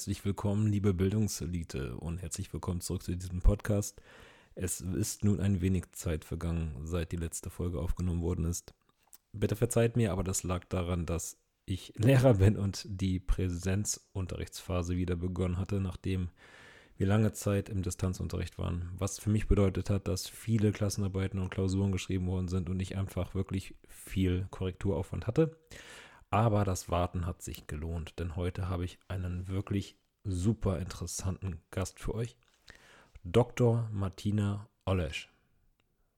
Herzlich willkommen, liebe Bildungselite, und herzlich willkommen zurück zu diesem Podcast. Es ist nun ein wenig Zeit vergangen, seit die letzte Folge aufgenommen worden ist. Bitte verzeiht mir, aber das lag daran, dass ich Lehrer bin und die Präsenzunterrichtsphase wieder begonnen hatte, nachdem wir lange Zeit im Distanzunterricht waren. Was für mich bedeutet hat, dass viele Klassenarbeiten und Klausuren geschrieben worden sind und ich einfach wirklich viel Korrekturaufwand hatte. Aber das Warten hat sich gelohnt, denn heute habe ich einen wirklich super interessanten Gast für euch. Dr. Martina Olesch,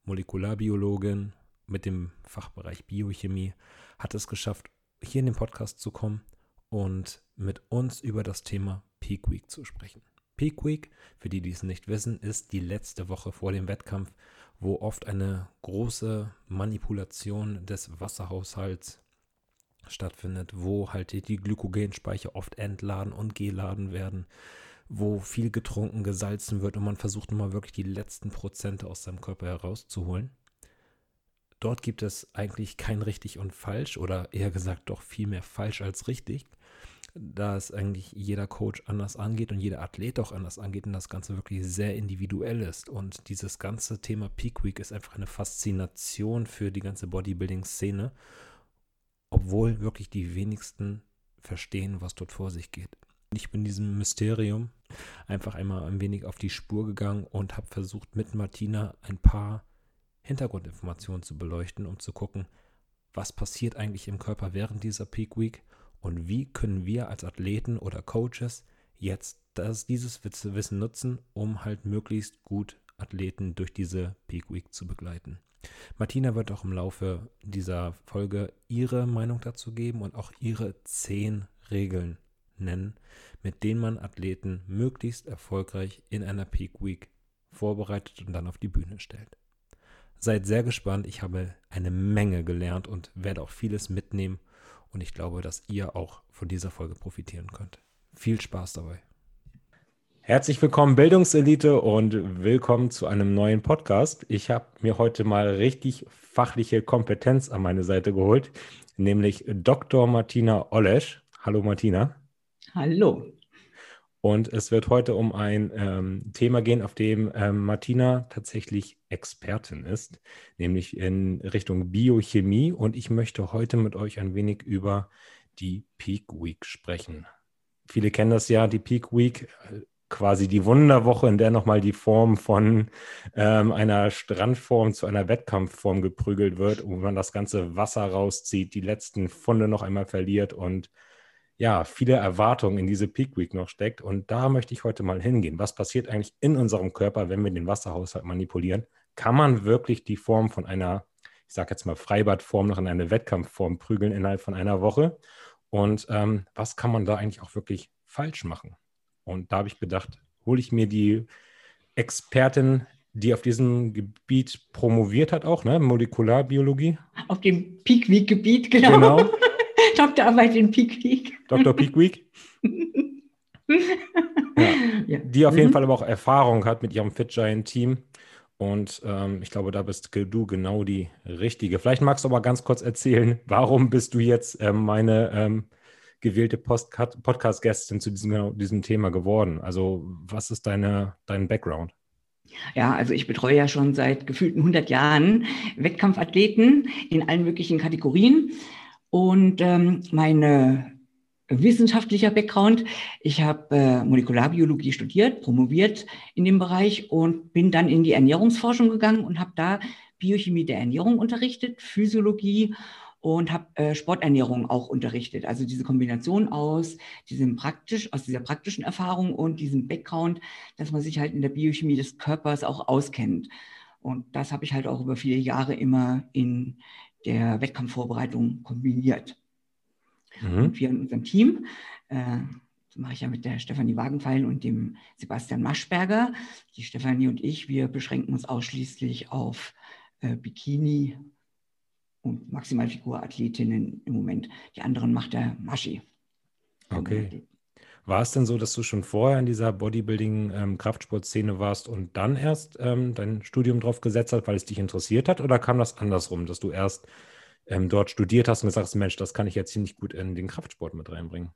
Molekularbiologin mit dem Fachbereich Biochemie, hat es geschafft, hier in den Podcast zu kommen und mit uns über das Thema Peak Week zu sprechen. Peak Week, für die, die es nicht wissen, ist die letzte Woche vor dem Wettkampf, wo oft eine große Manipulation des Wasserhaushalts stattfindet, wo halt die Glykogenspeicher oft entladen und geladen werden, wo viel getrunken, gesalzen wird und man versucht immer wirklich die letzten Prozente aus seinem Körper herauszuholen. Dort gibt es eigentlich kein richtig und falsch oder eher gesagt doch viel mehr falsch als richtig, da es eigentlich jeder Coach anders angeht und jeder Athlet auch anders angeht und das Ganze wirklich sehr individuell ist. Und dieses ganze Thema Peak Week ist einfach eine Faszination für die ganze Bodybuilding-Szene, obwohl wirklich die wenigsten verstehen, was dort vor sich geht. Ich bin diesem Mysterium einfach einmal ein wenig auf die Spur gegangen und habe versucht, mit Martina ein paar Hintergrundinformationen zu beleuchten, um zu gucken, was passiert eigentlich im Körper während dieser Peak Week und wie können wir als Athleten oder Coaches jetzt das, dieses Wissen nutzen, um halt möglichst gut Athleten durch diese Peak Week zu begleiten. Martina wird auch im Laufe dieser Folge ihre Meinung dazu geben und auch ihre zehn Regeln nennen, mit denen man Athleten möglichst erfolgreich in einer Peak Week vorbereitet und dann auf die Bühne stellt. Seid sehr gespannt, ich habe eine Menge gelernt und werde auch vieles mitnehmen und ich glaube, dass ihr auch von dieser Folge profitieren könnt. Viel Spaß dabei. Herzlich willkommen, Bildungselite, und willkommen zu einem neuen Podcast. Ich habe mir heute mal richtig fachliche Kompetenz an meine Seite geholt, nämlich Dr. Martina Olesch. Hallo Martina. Hallo. Und es wird heute um ein ähm, Thema gehen, auf dem ähm, Martina tatsächlich Expertin ist, nämlich in Richtung Biochemie. Und ich möchte heute mit euch ein wenig über die Peak Week sprechen. Viele kennen das ja, die Peak Week, quasi die Wunderwoche, in der nochmal die Form von ähm, einer Strandform zu einer Wettkampfform geprügelt wird, wo man das ganze Wasser rauszieht, die letzten Funde noch einmal verliert und ja, viele Erwartungen in diese Peak Week noch steckt. Und da möchte ich heute mal hingehen. Was passiert eigentlich in unserem Körper, wenn wir den Wasserhaushalt manipulieren? Kann man wirklich die Form von einer, ich sage jetzt mal Freibadform noch in eine Wettkampfform prügeln innerhalb von einer Woche? Und ähm, was kann man da eigentlich auch wirklich falsch machen? Und da habe ich gedacht, hole ich mir die Expertin, die auf diesem Gebiet promoviert hat, auch, ne? Molekularbiologie. Auf dem Peak Week Gebiet, genau. Genau. Doktorarbeit in Peak Week. Dr. Peak Week. ja. Ja. Die auf jeden mhm. Fall aber auch Erfahrung hat mit ihrem Fit Giant Team. Und ähm, ich glaube, da bist du genau die Richtige. Vielleicht magst du aber ganz kurz erzählen, warum bist du jetzt ähm, meine ähm, gewählte Podcast-Gästin zu diesem, genau, diesem Thema geworden? Also was ist deine, dein Background? Ja, also ich betreue ja schon seit gefühlten 100 Jahren Wettkampfathleten in allen möglichen Kategorien. Und ähm, meine wissenschaftlicher Background. Ich habe äh, Molekularbiologie studiert, promoviert in dem Bereich und bin dann in die Ernährungsforschung gegangen und habe da Biochemie der Ernährung unterrichtet, Physiologie und habe äh, Sporternährung auch unterrichtet. Also diese Kombination aus diesem praktisch, aus dieser praktischen Erfahrung und diesem Background, dass man sich halt in der Biochemie des Körpers auch auskennt. Und das habe ich halt auch über viele Jahre immer in der Wettkampfvorbereitung kombiniert. Mhm. Und wir in unserem Team, äh, das mache ich ja mit der Stefanie Wagenpfeil und dem Sebastian Maschberger. Die Stefanie und ich, wir beschränken uns ausschließlich auf äh, Bikini und Maximalfigurathletinnen im Moment. Die anderen macht der Maschi. Okay. War es denn so, dass du schon vorher in dieser Bodybuilding-Kraftsportszene ähm, warst und dann erst ähm, dein Studium drauf gesetzt hast, weil es dich interessiert hat? Oder kam das andersrum, dass du erst ähm, dort studiert hast und gesagt hast, Mensch, das kann ich jetzt ziemlich gut in den Kraftsport mit reinbringen?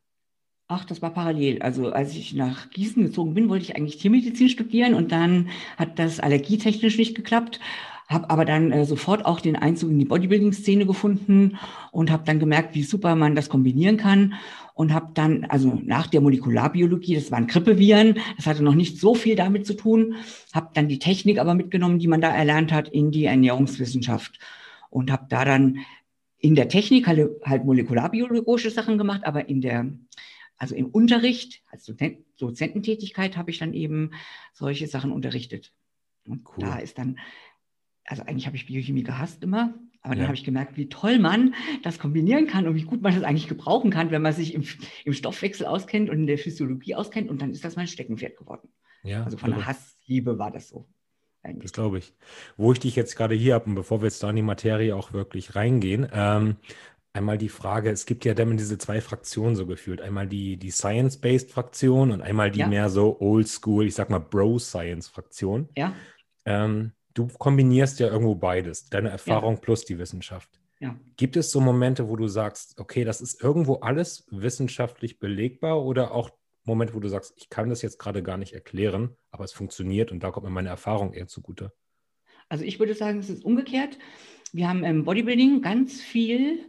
Ach, das war parallel. Also als ich nach Gießen gezogen bin, wollte ich eigentlich Tiermedizin studieren und dann hat das allergietechnisch nicht geklappt habe aber dann äh, sofort auch den Einzug in die Bodybuilding-Szene gefunden und habe dann gemerkt, wie super man das kombinieren kann und habe dann, also nach der Molekularbiologie, das waren Grippeviren, das hatte noch nicht so viel damit zu tun, habe dann die Technik aber mitgenommen, die man da erlernt hat, in die Ernährungswissenschaft und habe da dann in der Technik halt, halt molekularbiologische Sachen gemacht, aber in der also im Unterricht, als Dozententätigkeit habe ich dann eben solche Sachen unterrichtet. Und cool. da ist dann also eigentlich habe ich Biochemie gehasst immer, aber ja. dann habe ich gemerkt, wie toll man das kombinieren kann und wie gut man das eigentlich gebrauchen kann, wenn man sich im, im Stoffwechsel auskennt und in der Physiologie auskennt. Und dann ist das mein Steckenpferd geworden. Ja, also von der Hassliebe war das so. Eigentlich. Das glaube ich. Wo ich dich jetzt gerade hier habe und bevor wir jetzt da in die Materie auch wirklich reingehen, ähm, einmal die Frage, es gibt ja dann diese zwei Fraktionen so gefühlt. Einmal die, die Science-Based Fraktion und einmal die ja. mehr so Oldschool, ich sag mal Bro-Science-Fraktion. Ja. Ähm, du kombinierst ja irgendwo beides, deine Erfahrung ja. plus die Wissenschaft. Ja. Gibt es so Momente, wo du sagst, okay, das ist irgendwo alles wissenschaftlich belegbar oder auch Momente, wo du sagst, ich kann das jetzt gerade gar nicht erklären, aber es funktioniert und da kommt mir meine Erfahrung eher zugute? Also ich würde sagen, es ist umgekehrt. Wir haben im Bodybuilding ganz viel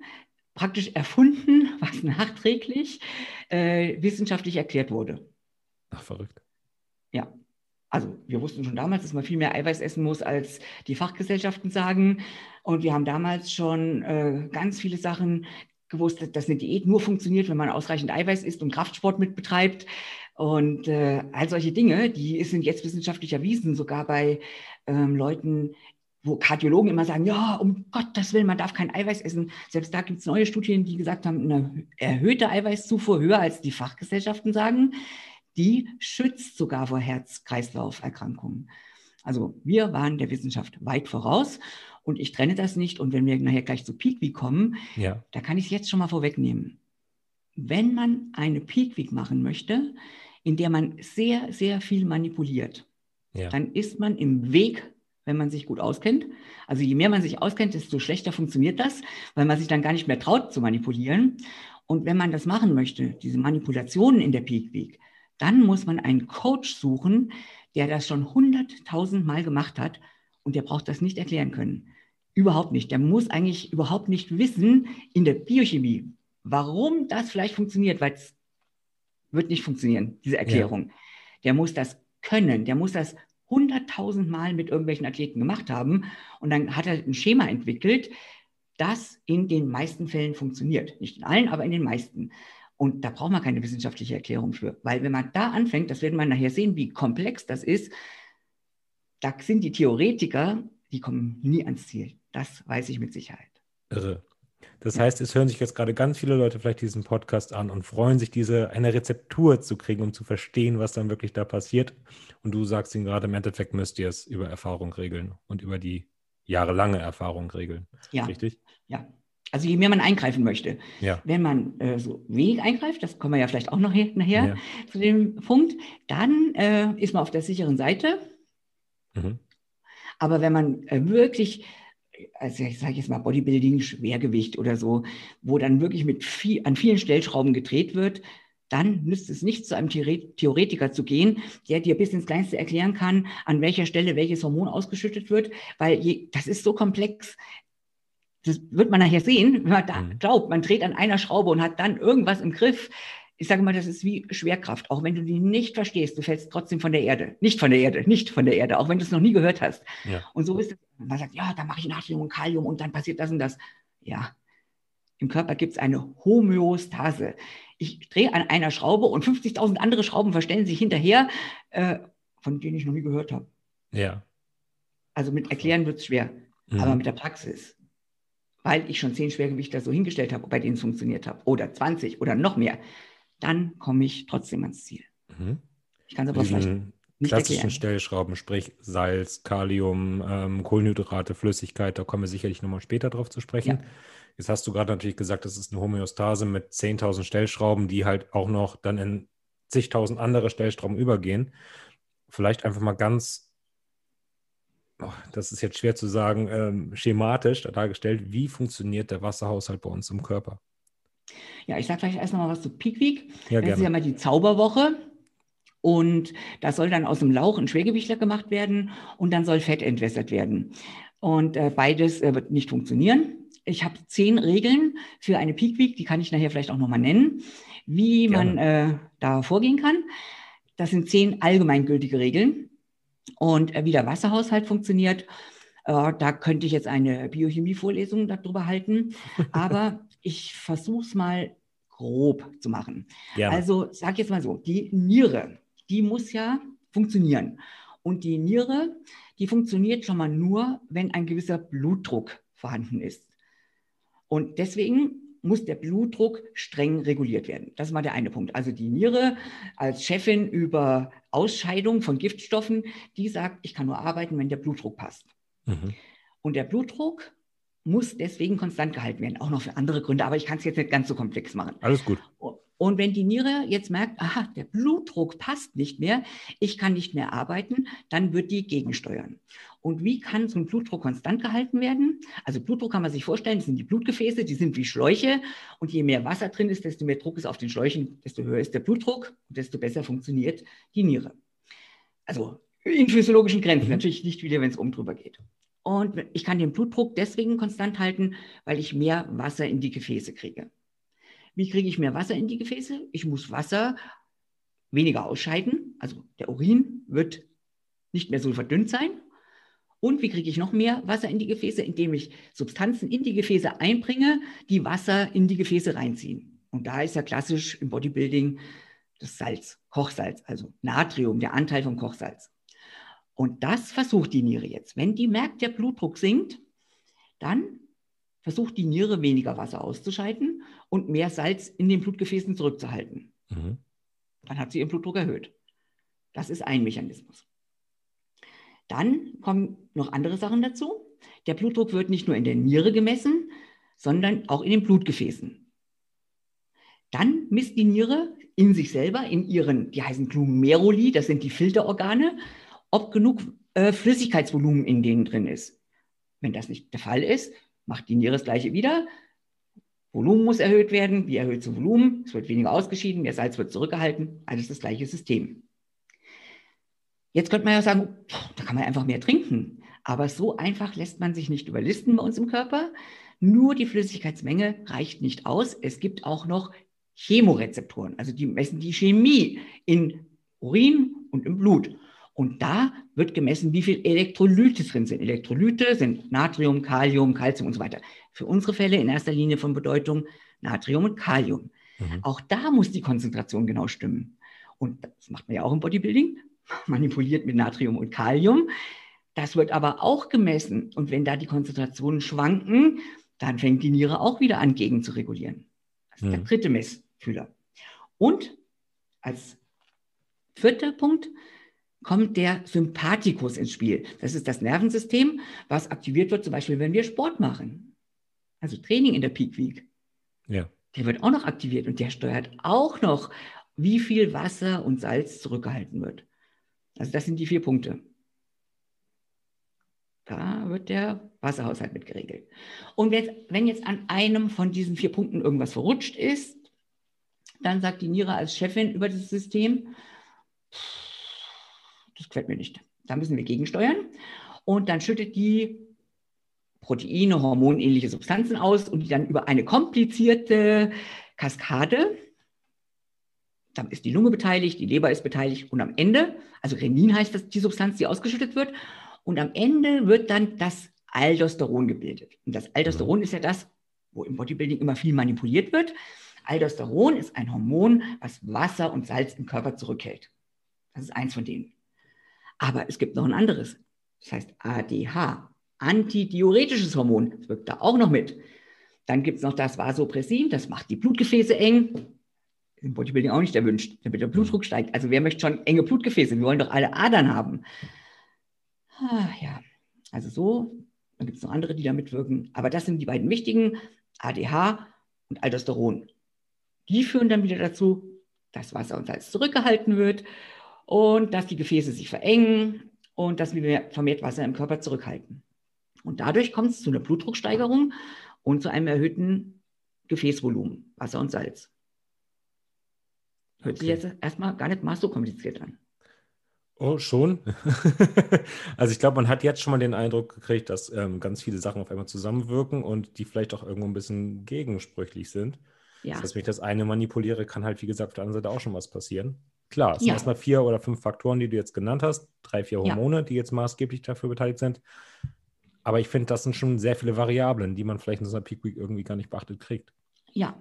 praktisch erfunden, was nachträglich äh, wissenschaftlich erklärt wurde. Ach, verrückt. Ja, also wir wussten schon damals, dass man viel mehr Eiweiß essen muss, als die Fachgesellschaften sagen. Und wir haben damals schon äh, ganz viele Sachen gewusst, dass eine Diät nur funktioniert, wenn man ausreichend Eiweiß isst und Kraftsport mit betreibt. Und äh, all solche Dinge, die sind jetzt wissenschaftlich erwiesen, sogar bei ähm, Leuten, wo Kardiologen immer sagen, ja, um Gottes Willen, man darf kein Eiweiß essen. Selbst da gibt es neue Studien, die gesagt haben, eine erhöhte Eiweißzufuhr höher als die Fachgesellschaften sagen die schützt sogar vor Herz-Kreislauf-Erkrankungen. Also wir waren der Wissenschaft weit voraus und ich trenne das nicht. Und wenn wir nachher gleich zu Peak Week kommen, ja. da kann ich es jetzt schon mal vorwegnehmen. Wenn man eine Peak Week machen möchte, in der man sehr, sehr viel manipuliert, ja. dann ist man im Weg, wenn man sich gut auskennt. Also je mehr man sich auskennt, desto schlechter funktioniert das, weil man sich dann gar nicht mehr traut zu manipulieren. Und wenn man das machen möchte, diese Manipulationen in der Peak Week, dann muss man einen Coach suchen, der das schon hunderttausend Mal gemacht hat und der braucht das nicht erklären können. Überhaupt nicht. Der muss eigentlich überhaupt nicht wissen in der Biochemie, warum das vielleicht funktioniert, weil es wird nicht funktionieren, diese Erklärung. Ja. Der muss das können, der muss das hunderttausend Mal mit irgendwelchen Athleten gemacht haben und dann hat er ein Schema entwickelt, das in den meisten Fällen funktioniert. Nicht in allen, aber in den meisten. Und da braucht man keine wissenschaftliche Erklärung für, weil wenn man da anfängt, das werden wir nachher sehen, wie komplex das ist, da sind die Theoretiker, die kommen nie ans Ziel. Das weiß ich mit Sicherheit. Irre. Das ja. heißt, es hören sich jetzt gerade ganz viele Leute vielleicht diesen Podcast an und freuen sich, diese eine Rezeptur zu kriegen, um zu verstehen, was dann wirklich da passiert. Und du sagst ihnen gerade, im Endeffekt müsst ihr es über Erfahrung regeln und über die jahrelange Erfahrung regeln. Ja. Richtig? Ja. Also je mehr man eingreifen möchte. Ja. Wenn man äh, so wenig eingreift, das kommen wir ja vielleicht auch noch hier, nachher ja. zu dem Punkt, dann äh, ist man auf der sicheren Seite. Mhm. Aber wenn man äh, wirklich, also ich sage jetzt mal Bodybuilding, Schwergewicht oder so, wo dann wirklich mit viel, an vielen Stellschrauben gedreht wird, dann nützt es nicht, zu einem Theoretiker zu gehen, der dir bis ins Kleinste erklären kann, an welcher Stelle welches Hormon ausgeschüttet wird, weil je, das ist so komplex das wird man nachher sehen, wenn man da mhm. glaubt, man dreht an einer Schraube und hat dann irgendwas im Griff. Ich sage mal, das ist wie Schwerkraft. Auch wenn du die nicht verstehst, du fällst trotzdem von der Erde. Nicht von der Erde, nicht von der Erde, auch wenn du es noch nie gehört hast. Ja. Und so ist es. Man sagt, ja, da mache ich Natrium und Kalium und dann passiert das und das. Ja, im Körper gibt es eine Homöostase. Ich drehe an einer Schraube und 50.000 andere Schrauben verstellen sich hinterher, äh, von denen ich noch nie gehört habe. Ja. Also mit Erklären wird es schwer, mhm. aber mit der Praxis weil ich schon zehn Schwergewichter so hingestellt habe, bei denen es funktioniert hat, oder 20 oder noch mehr, dann komme ich trotzdem ans Ziel. Mhm. Ich kann es aber vielleicht nicht klassischen erklären. Stellschrauben, sprich Salz, Kalium, ähm, Kohlenhydrate, Flüssigkeit, da kommen wir sicherlich nochmal später drauf zu sprechen. Ja. Jetzt hast du gerade natürlich gesagt, das ist eine Homöostase mit 10.000 Stellschrauben, die halt auch noch dann in zigtausend andere Stellschrauben übergehen. Vielleicht einfach mal ganz, das ist jetzt schwer zu sagen, ähm, schematisch dargestellt, wie funktioniert der Wasserhaushalt bei uns im Körper? Ja, ich sage vielleicht erst noch mal was zu Peak Week. Ja, das gerne. ist ja mal die Zauberwoche. Und da soll dann aus dem Lauch ein Schwergewichtler gemacht werden und dann soll Fett entwässert werden. Und äh, beides äh, wird nicht funktionieren. Ich habe zehn Regeln für eine Peak Week, die kann ich nachher vielleicht auch nochmal nennen, wie Gerne. man äh, da vorgehen kann. Das sind zehn allgemeingültige Regeln. Und äh, wie der Wasserhaushalt funktioniert, äh, da könnte ich jetzt eine Biochemie-Vorlesung darüber halten. Aber ich versuche es mal grob zu machen. Gerne. Also sag jetzt mal so, die Niere, die muss ja funktionieren. Und die Niere, die funktioniert schon mal nur, wenn ein gewisser Blutdruck vorhanden ist. Und deswegen muss der Blutdruck streng reguliert werden. Das war der eine Punkt. Also die Niere als Chefin über Ausscheidung von Giftstoffen, die sagt, ich kann nur arbeiten, wenn der Blutdruck passt. Mhm. Und der Blutdruck muss deswegen konstant gehalten werden, auch noch für andere Gründe, aber ich kann es jetzt nicht ganz so komplex machen. Alles gut. Und wenn die Niere jetzt merkt, aha, der Blutdruck passt nicht mehr, ich kann nicht mehr arbeiten, dann wird die gegensteuern. Und wie kann so ein Blutdruck konstant gehalten werden? Also Blutdruck kann man sich vorstellen, das sind die Blutgefäße, die sind wie Schläuche. Und je mehr Wasser drin ist, desto mehr Druck ist auf den Schläuchen, desto höher ist der Blutdruck und desto besser funktioniert die Niere. Also in physiologischen Grenzen, natürlich nicht wieder, wenn es um drüber geht. Und ich kann den Blutdruck deswegen konstant halten, weil ich mehr Wasser in die Gefäße kriege. Wie kriege ich mehr Wasser in die Gefäße? Ich muss Wasser weniger ausscheiden. Also der Urin wird nicht mehr so verdünnt sein. Und wie kriege ich noch mehr Wasser in die Gefäße? Indem ich Substanzen in die Gefäße einbringe, die Wasser in die Gefäße reinziehen. Und da ist ja klassisch im Bodybuilding das Salz, Kochsalz, also Natrium, der Anteil vom Kochsalz. Und das versucht die Niere jetzt. Wenn die merkt, der Blutdruck sinkt, dann versucht die Niere weniger Wasser auszuscheiden und mehr Salz in den Blutgefäßen zurückzuhalten. Mhm. Dann hat sie ihren Blutdruck erhöht. Das ist ein Mechanismus. Dann kommen noch andere Sachen dazu. Der Blutdruck wird nicht nur in der Niere gemessen, sondern auch in den Blutgefäßen. Dann misst die Niere in sich selber, in ihren, die heißen Glomeruli, das sind die Filterorgane, ob genug äh, Flüssigkeitsvolumen in denen drin ist. Wenn das nicht der Fall ist, macht die Niere das gleiche wieder. Volumen muss erhöht werden. Wie erhöht das Volumen? Es wird weniger ausgeschieden, mehr Salz wird zurückgehalten. Alles das gleiche System. Jetzt könnte man ja sagen, da kann man einfach mehr trinken. Aber so einfach lässt man sich nicht überlisten bei uns im Körper. Nur die Flüssigkeitsmenge reicht nicht aus. Es gibt auch noch Chemorezeptoren, also die messen die Chemie in Urin und im Blut. Und da wird gemessen, wie viel Elektrolyte drin sind. Elektrolyte sind Natrium, Kalium, Calcium und so weiter. Für unsere Fälle in erster Linie von Bedeutung Natrium und Kalium. Mhm. Auch da muss die Konzentration genau stimmen. Und das macht man ja auch im Bodybuilding, manipuliert mit Natrium und Kalium. Das wird aber auch gemessen. Und wenn da die Konzentrationen schwanken, dann fängt die Niere auch wieder an, gegen zu regulieren. Das ist mhm. der dritte Messfühler. Und als vierter Punkt kommt der Sympathikus ins Spiel. Das ist das Nervensystem, was aktiviert wird, zum Beispiel, wenn wir Sport machen. Also Training in der Peak Week. Ja. Der wird auch noch aktiviert und der steuert auch noch, wie viel Wasser und Salz zurückgehalten wird. Also das sind die vier Punkte. Da wird der Wasserhaushalt mit geregelt. Und wenn jetzt an einem von diesen vier Punkten irgendwas verrutscht ist, dann sagt die Niere als Chefin über das System, das gefällt mir nicht. Da müssen wir gegensteuern. Und dann schüttet die Proteine, hormonähnliche Substanzen aus und die dann über eine komplizierte Kaskade, da ist die Lunge beteiligt, die Leber ist beteiligt und am Ende, also Renin heißt das, die Substanz, die ausgeschüttet wird, und am Ende wird dann das Aldosteron gebildet. Und das Aldosteron ist ja das, wo im Bodybuilding immer viel manipuliert wird. Aldosteron ist ein Hormon, was Wasser und Salz im Körper zurückhält. Das ist eins von denen. Aber es gibt noch ein anderes. Das heißt ADH, antidiuretisches Hormon. Das wirkt da auch noch mit. Dann gibt es noch das Vasopressin, das macht die Blutgefäße eng. Im Bodybuilding auch nicht erwünscht, damit der Blutdruck steigt. Also wer möchte schon enge Blutgefäße? Wir wollen doch alle Adern haben. Ah, ja, also so. Dann gibt es noch andere, die da mitwirken. Aber das sind die beiden wichtigen, ADH und Aldosteron. Die führen dann wieder dazu, dass Wasser und Salz zurückgehalten wird und dass die Gefäße sich verengen und dass wir vermehrt Wasser im Körper zurückhalten. Und dadurch kommt es zu einer Blutdrucksteigerung und zu einem erhöhten Gefäßvolumen, Wasser und Salz. Hört okay. sich jetzt erstmal gar nicht mal so kompliziert an. Oh, schon. also ich glaube, man hat jetzt schon mal den Eindruck gekriegt, dass ähm, ganz viele Sachen auf einmal zusammenwirken und die vielleicht auch irgendwo ein bisschen gegensprüchlich sind. Ja. Das heißt, wenn ich das eine manipuliere, kann halt, wie gesagt, auf der anderen Seite auch schon was passieren. Klar, es ja. sind erstmal vier oder fünf Faktoren, die du jetzt genannt hast, drei, vier Hormone, ja. die jetzt maßgeblich dafür beteiligt sind. Aber ich finde, das sind schon sehr viele Variablen, die man vielleicht in so einer Peak Week irgendwie gar nicht beachtet kriegt. Ja,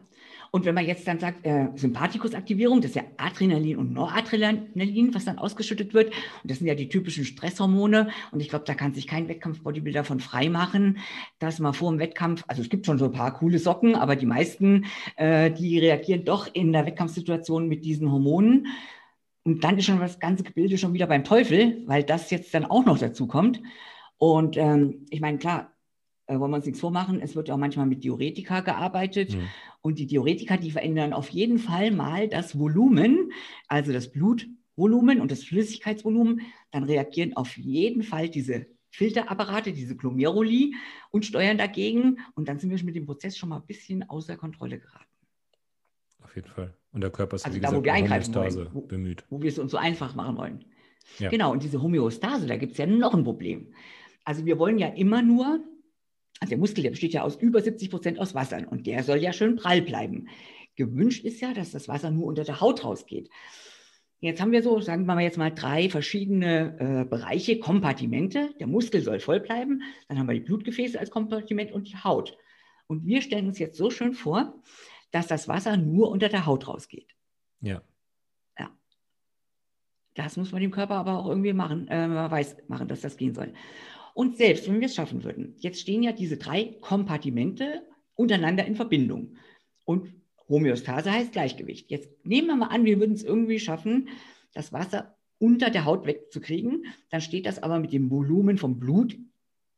und wenn man jetzt dann sagt, äh, Sympathikusaktivierung, das ist ja Adrenalin und Noradrenalin, was dann ausgeschüttet wird. Und das sind ja die typischen Stresshormone. Und ich glaube, da kann sich kein Wettkampf-Bodybuilder von frei machen, dass man vor dem Wettkampf, also es gibt schon so ein paar coole Socken, aber die meisten, äh, die reagieren doch in der Wettkampfsituation mit diesen Hormonen. Und dann ist schon das ganze Gebilde schon wieder beim Teufel, weil das jetzt dann auch noch dazu kommt. Und ähm, ich meine, klar, äh, wollen wir uns nichts vormachen, es wird ja auch manchmal mit Diuretika gearbeitet. Mhm. Und die Diuretika, die verändern auf jeden Fall mal das Volumen, also das Blutvolumen und das Flüssigkeitsvolumen. Dann reagieren auf jeden Fall diese Filterapparate, diese Glomeruli und steuern dagegen. Und dann sind wir mit dem Prozess schon mal ein bisschen außer Kontrolle geraten. Auf jeden Fall. Und der Körper ist, also wie da, gesagt, wo wir eingreifen wollen, wo, bemüht. Wo wir es uns so einfach machen wollen. Ja. Genau, und diese Homöostase, da gibt es ja noch ein Problem. Also wir wollen ja immer nur also der Muskel, der besteht ja aus über 70 Prozent aus Wasser und der soll ja schön prall bleiben. Gewünscht ist ja, dass das Wasser nur unter der Haut rausgeht. Jetzt haben wir so, sagen wir mal jetzt mal drei verschiedene äh, Bereiche, Kompartimente. Der Muskel soll voll bleiben, dann haben wir die Blutgefäße als Kompartiment und die Haut. Und wir stellen uns jetzt so schön vor, dass das Wasser nur unter der Haut rausgeht. Ja. Ja. Das muss man dem Körper aber auch irgendwie machen, äh, weiß machen, dass das gehen soll. Und selbst wenn wir es schaffen würden, jetzt stehen ja diese drei Kompartimente untereinander in Verbindung. Und Homöostase heißt Gleichgewicht. Jetzt nehmen wir mal an, wir würden es irgendwie schaffen, das Wasser unter der Haut wegzukriegen. Dann steht das aber mit dem Volumen vom Blut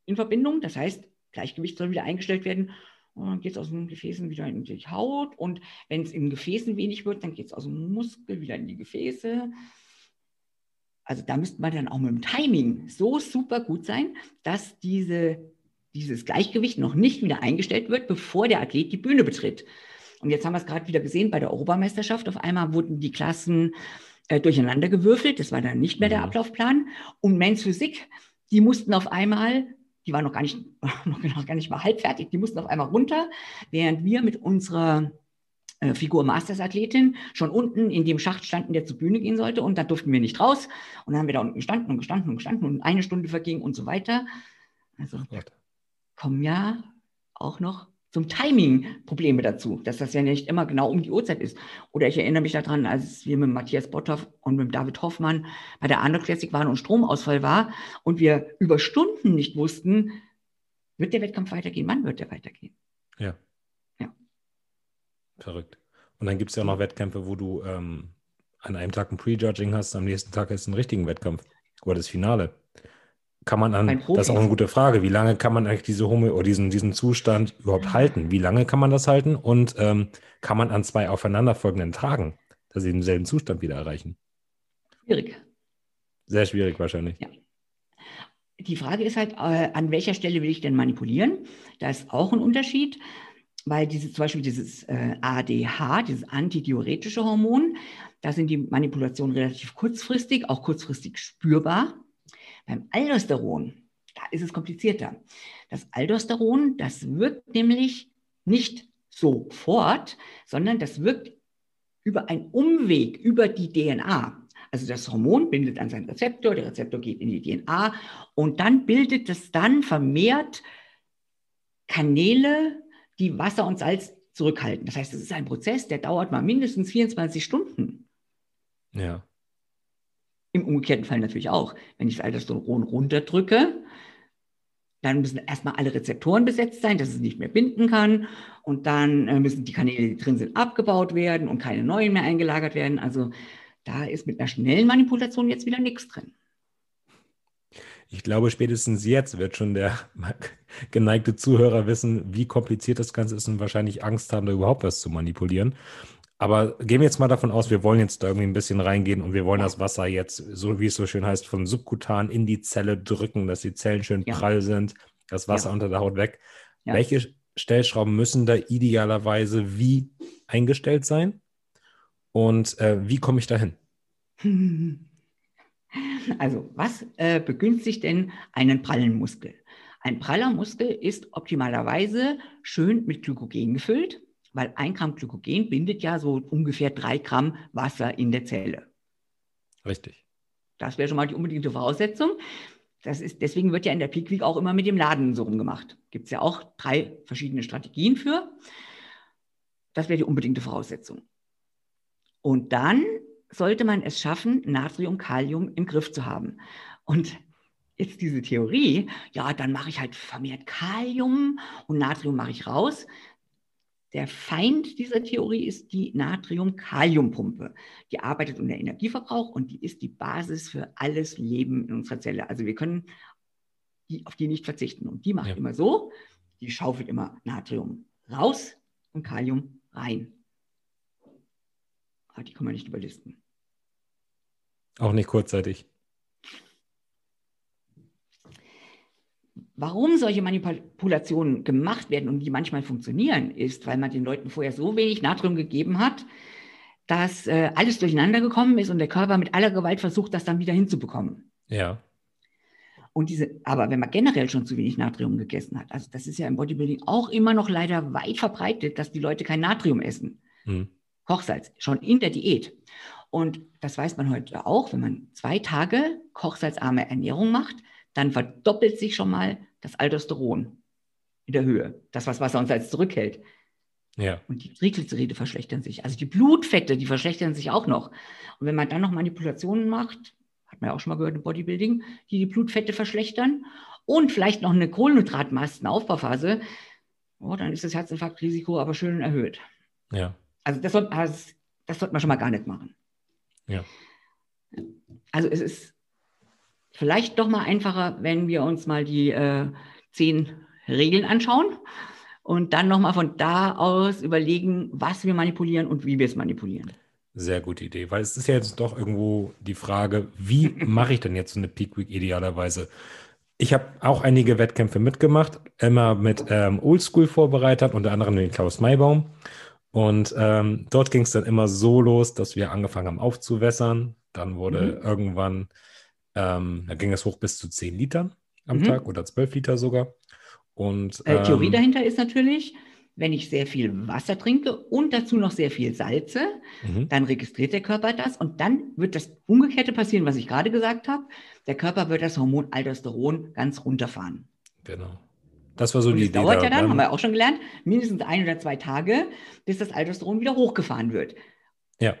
in Verbindung. Das heißt, Gleichgewicht soll wieder eingestellt werden. Und dann geht es aus den Gefäßen wieder in die Haut. Und wenn es in Gefäßen wenig wird, dann geht es aus dem Muskel wieder in die Gefäße. Also da müsste man dann auch mit dem Timing so super gut sein, dass diese, dieses Gleichgewicht noch nicht wieder eingestellt wird, bevor der Athlet die Bühne betritt. Und jetzt haben wir es gerade wieder gesehen bei der Europameisterschaft. Auf einmal wurden die Klassen äh, durcheinander gewürfelt. Das war dann nicht mehr der mhm. Ablaufplan. Und Men's Physik, die mussten auf einmal, die waren noch gar nicht, noch gar nicht mal halb fertig, die mussten auf einmal runter, während wir mit unserer äh, Figur Masters-Athletin schon unten in dem Schacht standen, der zur Bühne gehen sollte. Und da durften wir nicht raus. Und dann haben wir da unten gestanden und gestanden und gestanden und eine Stunde verging und so weiter. Also kommen ja auch noch zum Timing Probleme dazu, dass das ja nicht immer genau um die Uhrzeit ist. Oder ich erinnere mich daran, als wir mit Matthias Botthoff und mit David Hoffmann bei der Arnold Classic waren und Stromausfall war und wir über Stunden nicht wussten, wird der Wettkampf weitergehen, wann wird der weitergehen. Ja. Verrückt. Und dann gibt es ja auch noch Wettkämpfe, wo du ähm, an einem Tag ein Prejudging hast, am nächsten Tag ist ein richtigen Wettkampf oder das Finale. Kann man an, das ist auch eine gute Frage, wie lange kann man eigentlich diese Hummel oder diesen, diesen Zustand überhaupt halten? Wie lange kann man das halten? Und ähm, kann man an zwei aufeinanderfolgenden Tagen, dass sie denselben Zustand wieder erreichen? Schwierig. Sehr schwierig wahrscheinlich. Ja. Die Frage ist halt, äh, an welcher Stelle will ich denn manipulieren? Da ist auch ein Unterschied weil diese, zum Beispiel dieses äh, ADH, dieses antidiuretische Hormon, da sind die Manipulationen relativ kurzfristig, auch kurzfristig spürbar. Beim Aldosteron, da ist es komplizierter. Das Aldosteron, das wirkt nämlich nicht sofort, sondern das wirkt über einen Umweg, über die DNA. Also das Hormon bindet an seinen Rezeptor, der Rezeptor geht in die DNA und dann bildet es dann vermehrt Kanäle die Wasser und Salz zurückhalten. Das heißt, es ist ein Prozess, der dauert mal mindestens 24 Stunden. Ja. Im umgekehrten Fall natürlich auch. Wenn ich das Aldosteron runterdrücke, Dann müssen erstmal alle Rezeptoren besetzt sein, dass es nicht mehr binden kann. Und dann äh, müssen die Kanäle, die drin sind, abgebaut werden und keine neuen mehr eingelagert werden. Also da ist mit einer schnellen Manipulation jetzt wieder nichts drin. Ich glaube, spätestens jetzt wird schon der geneigte Zuhörer wissen, wie kompliziert das Ganze ist und wahrscheinlich Angst haben, da überhaupt was zu manipulieren. Aber gehen wir jetzt mal davon aus, wir wollen jetzt da irgendwie ein bisschen reingehen und wir wollen das Wasser jetzt, so wie es so schön heißt, von subkutan in die Zelle drücken, dass die Zellen schön ja. prall sind, das Wasser ja. unter der Haut weg. Ja. Welche Stellschrauben müssen da idealerweise wie eingestellt sein? Und äh, wie komme ich dahin? Also, was äh, begünstigt denn einen prallen Muskel? Ein praller Muskel ist optimalerweise schön mit Glykogen gefüllt weil ein Gramm Glykogen bindet ja so ungefähr drei Gramm Wasser in der Zelle. Richtig. Das wäre schon mal die unbedingte Voraussetzung. Das ist, deswegen wird ja in der Peak Week auch immer mit dem Laden so rumgemacht. Gibt es ja auch drei verschiedene Strategien für. Das wäre die unbedingte Voraussetzung. Und dann sollte man es schaffen, Natrium, Kalium im Griff zu haben. Und jetzt diese Theorie, ja, dann mache ich halt vermehrt Kalium und Natrium mache ich raus. Der Feind dieser Theorie ist die Natrium-Kalium-Pumpe. Die arbeitet unter Energieverbrauch und die ist die Basis für alles Leben in unserer Zelle. Also wir können die, auf die nicht verzichten. Und die macht ja. immer so, die schaufelt immer Natrium raus und Kalium rein. Aber die kann man nicht überlisten. Auch nicht kurzzeitig. Warum solche Manipulationen gemacht werden und die manchmal funktionieren, ist, weil man den Leuten vorher so wenig Natrium gegeben hat, dass äh, alles durcheinander gekommen ist und der Körper mit aller Gewalt versucht, das dann wieder hinzubekommen. Ja. Und diese, aber wenn man generell schon zu wenig Natrium gegessen hat, also das ist ja im Bodybuilding auch immer noch leider weit verbreitet, dass die Leute kein Natrium essen. Hm. Kochsalz, schon in der Diät. Und das weiß man heute auch, wenn man zwei Tage kochsalzarme Ernährung macht, dann verdoppelt sich schon mal das Aldosteron in der Höhe, das, was Wasser uns als zurückhält. Ja. Und die Triglyceride verschlechtern sich. Also die Blutfette, die verschlechtern sich auch noch. Und wenn man dann noch Manipulationen macht, hat man ja auch schon mal gehört im Bodybuilding, die die Blutfette verschlechtern und vielleicht noch eine Kohlenhydratmastenaufbauphase, oh, dann ist das Herzinfarktrisiko aber schön erhöht. Ja. Also das, soll, das, das sollte man schon mal gar nicht machen. Ja. Also es ist vielleicht doch mal einfacher, wenn wir uns mal die äh, zehn Regeln anschauen und dann nochmal von da aus überlegen, was wir manipulieren und wie wir es manipulieren. Sehr gute Idee, weil es ist ja jetzt doch irgendwo die Frage, wie mache ich denn jetzt so eine Peak Week idealerweise? Ich habe auch einige Wettkämpfe mitgemacht, immer mit ähm, Oldschool-Vorbereitern, unter anderem den Klaus Maybaum. Und ähm, dort ging es dann immer so los, dass wir angefangen haben aufzuwässern. Dann wurde mhm. irgendwann ähm, da ging es hoch bis zu 10 Litern am mhm. Tag oder 12 Liter sogar. Und, ähm, Theorie dahinter ist natürlich, wenn ich sehr viel Wasser trinke und dazu noch sehr viel Salze, mhm. dann registriert der Körper das und dann wird das Umgekehrte passieren, was ich gerade gesagt habe. Der Körper wird das Hormon Aldosteron ganz runterfahren. Genau. Das war so und die Idee. Das dauert ja dann, haben wir auch schon gelernt, mindestens ein oder zwei Tage, bis das Aldosteron wieder hochgefahren wird. Ja.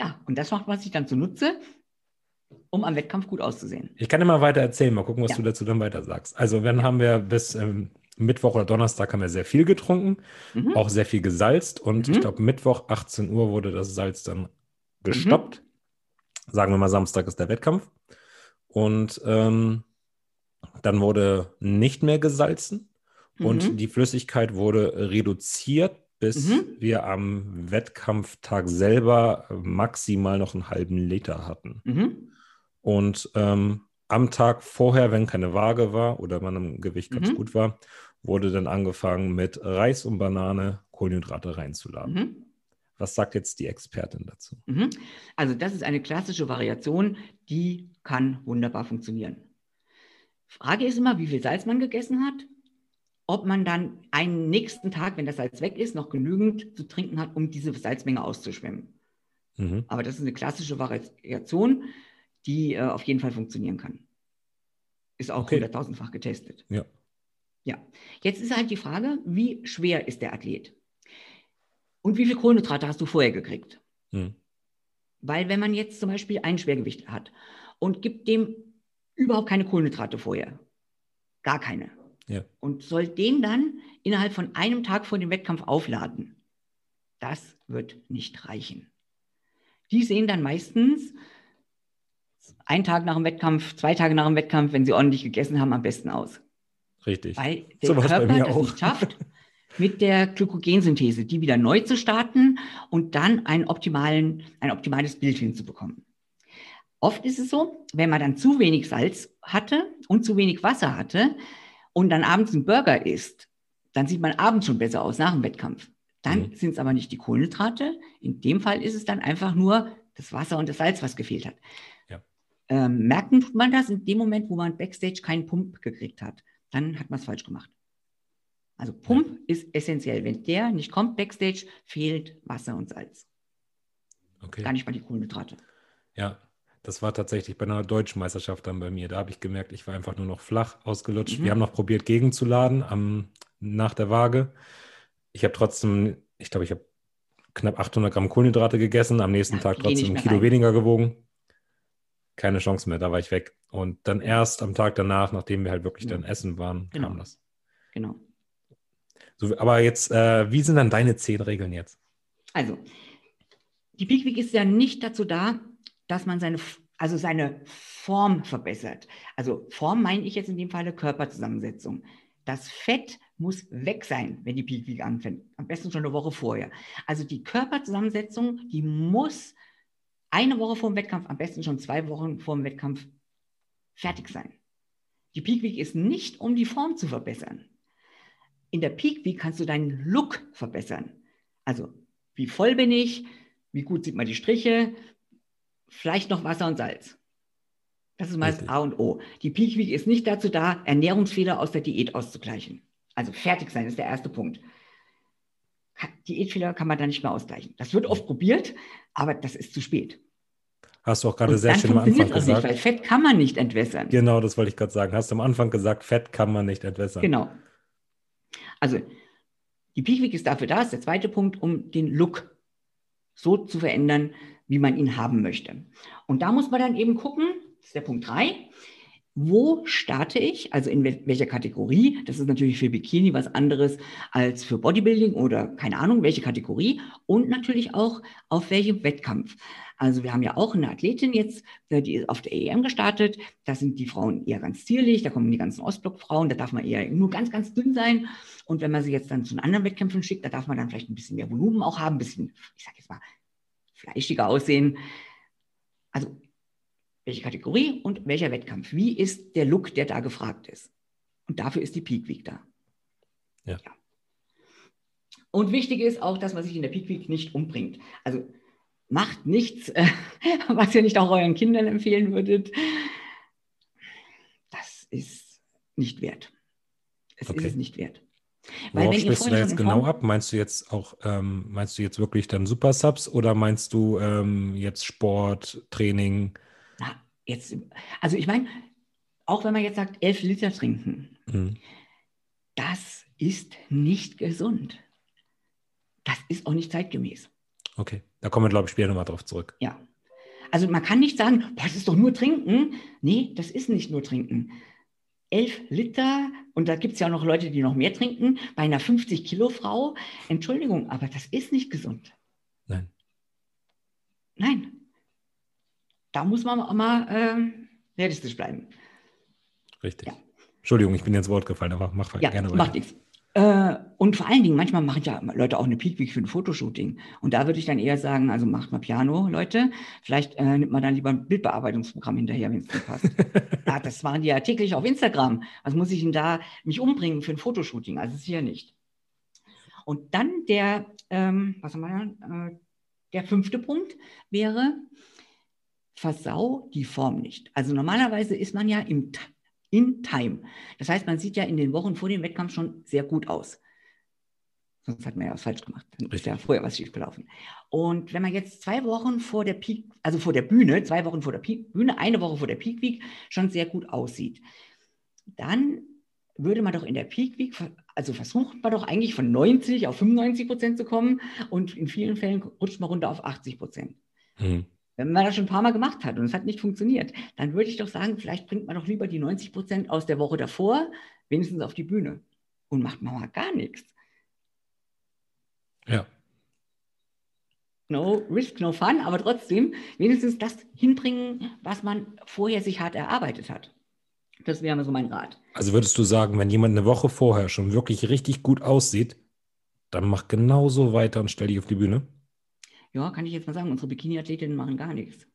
Ja, und das macht man sich dann zunutze, um am Wettkampf gut auszusehen. Ich kann immer weiter erzählen, mal gucken, was ja. du dazu dann weiter sagst. Also, dann ja. haben wir bis ähm, Mittwoch oder Donnerstag haben wir sehr viel getrunken, mhm. auch sehr viel gesalzt und mhm. ich glaube, Mittwoch 18 Uhr wurde das Salz dann gestoppt. Mhm. Sagen wir mal, Samstag ist der Wettkampf. Und ähm, dann wurde nicht mehr gesalzen und mhm. die Flüssigkeit wurde reduziert, bis mhm. wir am Wettkampftag selber maximal noch einen halben Liter hatten. Und ähm, am Tag vorher, wenn keine Waage war oder man im Gewicht ganz mhm. gut war, wurde dann angefangen mit Reis und Banane Kohlenhydrate reinzuladen. Mhm. Was sagt jetzt die Expertin dazu? Mhm. Also das ist eine klassische Variation, die kann wunderbar funktionieren. Frage ist immer, wie viel Salz man gegessen hat, ob man dann einen nächsten Tag, wenn das Salz weg ist, noch genügend zu trinken hat, um diese Salzmenge auszuschwemmen. Mhm. Aber das ist eine klassische Variation die äh, auf jeden Fall funktionieren kann. Ist auch okay. 100.000-fach getestet. Ja. Ja. Jetzt ist halt die Frage, wie schwer ist der Athlet? Und wie viel Kohlenhydrate hast du vorher gekriegt? Hm. Weil wenn man jetzt zum Beispiel ein Schwergewicht hat und gibt dem überhaupt keine Kohlenhydrate vorher, gar keine. Ja. Und soll den dann innerhalb von einem Tag vor dem Wettkampf aufladen. Das wird nicht reichen. Die sehen dann meistens einen Tag nach dem Wettkampf, zwei Tage nach dem Wettkampf, wenn sie ordentlich gegessen haben, am besten aus. Richtig. Weil der So Körper das auch. nicht schafft, mit der Glykogensynthese, die wieder neu zu starten und dann einen optimalen, ein optimales Bild hinzubekommen. Oft ist es so, wenn man dann zu wenig Salz hatte und zu wenig Wasser hatte und dann abends einen Burger isst, dann sieht man abends schon besser aus nach dem Wettkampf. Dann Mhm. sind es aber nicht die Kohlenhydrate. In dem Fall ist es dann einfach nur das Wasser und das Salz, was gefehlt hat. Ja. Ähm, merken tut man das in dem Moment, wo man Backstage keinen Pump gekriegt hat. Dann hat man es falsch gemacht. Also Pump ist essentiell. Wenn der nicht kommt Backstage, fehlt Wasser und Salz. Okay. Gar nicht mal die Kohlenhydrate. Ja, das war tatsächlich bei einer deutschen Meisterschaft dann bei mir. Da habe ich gemerkt, ich war einfach nur noch flach ausgelutscht. Mhm. Wir haben noch probiert, gegenzuladen am, nach der Waage. Ich habe trotzdem, ich glaube, ich habe knapp 800 Gramm Kohlenhydrate gegessen, am nächsten Ja, Tag trotzdem ein Kilo rein. weniger gewogen. Keine Chance mehr, da war ich weg. Und dann erst am Tag danach, nachdem wir halt wirklich Ja. dann essen waren, Genau. kam das. Genau. So, aber jetzt, äh, wie sind dann deine zehn Regeln jetzt? Also, die Peak Week ist ja nicht dazu da, dass man seine, also seine Form verbessert. Also Form meine ich jetzt in dem Falle Körperzusammensetzung. Das Fett muss weg sein, wenn die Peak Week anfängt. Am besten schon eine Woche vorher. Also die Körperzusammensetzung, die muss eine Woche vor dem Wettkampf, am besten schon zwei Wochen vor dem Wettkampf fertig sein. Die Peak Week ist nicht, um die Form zu verbessern. In der Peak Week kannst du deinen Look verbessern. Also wie voll bin ich, wie gut sieht man die Striche, vielleicht noch Wasser und Salz. Das ist meist. A und O. Die Peak Week ist nicht dazu da, Ernährungsfehler aus der Diät auszugleichen. Also fertig sein ist der erste Punkt. Diätfehler kann man da nicht mehr ausgleichen. Das wird oft probiert, aber das ist zu spät. Hast du auch gerade sehr schön am Anfang das nicht, gesagt. weil Fett kann man nicht entwässern. Genau, das wollte ich gerade sagen. Hast du am Anfang gesagt, Fett kann man nicht entwässern. Genau. Also die Peak Week ist dafür da, ist der zweite Punkt, um den Look so zu verändern, wie man ihn haben möchte. Und da muss man dann eben gucken, das ist der Punkt drei, wo starte ich, also in wel welcher Kategorie. Das ist natürlich für Bikini was anderes als für Bodybuilding oder keine Ahnung, welche Kategorie. Und natürlich auch auf welchem Wettkampf. Also wir haben ja auch eine Athletin jetzt, äh, die ist auf der EM gestartet. Da sind die Frauen eher ganz zierlich, da kommen die ganzen Ostblockfrauen, da darf man eher nur ganz, ganz dünn sein. Und wenn man sie jetzt dann zu anderen Wettkämpfen schickt, da darf man dann vielleicht ein bisschen mehr Volumen auch haben, ein bisschen, ich sag jetzt mal, fleischiger aussehen. Also welche Kategorie und welcher Wettkampf? Wie ist der Look, der da gefragt ist? Und dafür ist die Peak Week da. Ja. Und wichtig ist auch, dass man sich in der Peak Week nicht umbringt. Also macht nichts, äh, was ihr nicht auch euren Kindern empfehlen würdet. Das ist nicht wert. Es Okay. ist es nicht wert. Worauf ihr sprichst du da jetzt genau ab? Meinst du jetzt auch, ähm, meinst du jetzt wirklich dann Super Subs oder meinst du ähm, jetzt Sport, Training? Jetzt, also ich meine, auch wenn man jetzt sagt, elf Liter trinken, Mhm. das ist nicht gesund. Das ist auch nicht zeitgemäß. Okay, da kommen wir, glaube ich, später nochmal drauf zurück. Ja. Also man kann nicht sagen, boah, das ist doch nur Trinken. Nee, das ist nicht nur Trinken. Elf Liter, und da gibt es ja auch noch Leute, die noch mehr trinken, bei einer 50-Kilo-Frau. Entschuldigung, aber das ist nicht gesund. Nein. Nein. Da muss man auch mal ähm, realistisch bleiben. Richtig. Ja. Entschuldigung, ich bin ins Wort gefallen, aber mach Ja, gerne macht weiter. nichts. Äh, und vor allen Dingen, manchmal machen ja Leute auch eine Peak Week für ein Fotoshooting. Und da würde ich dann eher sagen, also macht mal Piano, Leute. Vielleicht äh, nimmt man dann lieber ein Bildbearbeitungsprogramm hinterher, wenn es nicht passt. ja, das machen die ja täglich auf Instagram. Was muss ich denn da mich umbringen für ein Fotoshooting? Also sicher nicht. Und dann der, ähm, was haben wir da? Äh, der fünfte Punkt wäre, versau die Form nicht. Also normalerweise ist man ja im, in Time. Das heißt, man sieht ja in den Wochen vor dem Wettkampf schon sehr gut aus. Sonst hat man ja was falsch gemacht. Dann ist ja vorher was schiefgelaufen. Und wenn man jetzt zwei Wochen vor der Peak, also vor der Bühne, zwei Wochen vor der Peak, Bühne, eine Woche vor der Peak Week schon sehr gut aussieht, dann würde man doch in der Peak Week, also versucht man doch eigentlich von 90 auf 95 Prozent zu kommen und in vielen Fällen rutscht man runter auf 80 Prozent. Mhm. Wenn man das schon ein paar Mal gemacht hat und es hat nicht funktioniert, dann würde ich doch sagen, vielleicht bringt man doch lieber die 90 Prozent aus der Woche davor wenigstens auf die Bühne und macht mal gar nichts. Ja. No risk, no fun, aber trotzdem wenigstens das hinbringen, was man vorher sich hart erarbeitet hat. Das wäre so mein Rat. Also würdest du sagen, wenn jemand eine Woche vorher schon wirklich richtig gut aussieht, dann mach genauso weiter und stell dich auf die Bühne? Ja, kann ich jetzt mal sagen, unsere Bikini-Athletinnen machen gar nichts.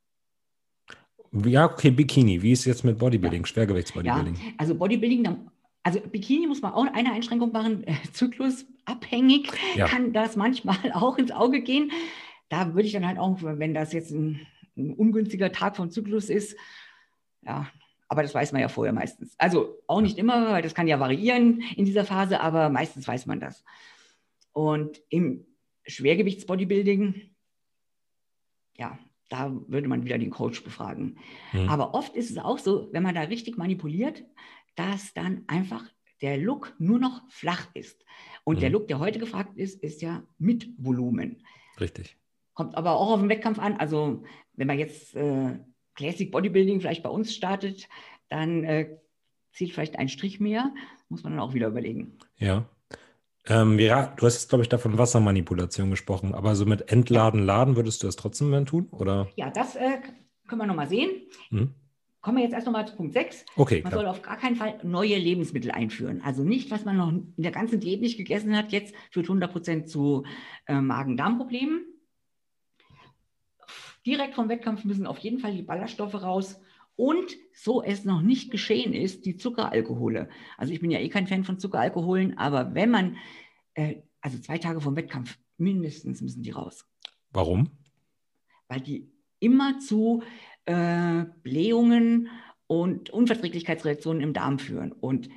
Ja, okay, Bikini. Wie ist jetzt mit Bodybuilding, ja. Schwergewichtsbodybuilding? Ja, also Bodybuilding, also Bikini muss man auch eine Einschränkung machen, äh, zyklusabhängig ja. kann das manchmal auch ins Auge gehen. Da würde ich dann halt auch, wenn das jetzt ein, ein ungünstiger Tag vom Zyklus ist, ja, aber das weiß man ja vorher meistens. Also auch nicht immer, weil das kann ja variieren in dieser Phase, aber meistens weiß man das. Und im Schwergewichtsbodybuilding, ja, da würde man wieder den Coach befragen. Mhm. Aber oft ist es auch so, wenn man da richtig manipuliert, dass dann einfach der Look nur noch flach ist. Und mhm. der Look, der heute gefragt ist, ist ja mit Volumen. Richtig. Kommt aber auch auf den Wettkampf an. Also wenn man jetzt äh, Classic Bodybuilding vielleicht bei uns startet, dann äh, zieht vielleicht ein Strich mehr. Muss man dann auch wieder überlegen. Ja. Ähm, ja, du hast jetzt, glaube ich, davon Wassermanipulation gesprochen, aber so mit Entladen, Laden würdest du das trotzdem dann tun? Oder? Ja, das äh, können wir nochmal sehen. Mhm. Kommen wir jetzt erst nochmal zu Punkt 6. Okay, man klar. soll auf gar keinen Fall neue Lebensmittel einführen. Also nicht, was man noch in der ganzen Diät nicht gegessen hat, jetzt führt 100 Prozent zu äh, Magen-Darm-Problemen direkt vom Wettkampf müssen auf jeden Fall die Ballaststoffe raus. Und so es noch nicht geschehen ist, die Zuckeralkohole. Also ich bin ja eh kein Fan von Zuckeralkoholen, aber wenn man, äh, also zwei Tage vom Wettkampf mindestens müssen die raus. Warum? Weil die immer zu äh, Blähungen und Unverträglichkeitsreaktionen im Darm führen. Und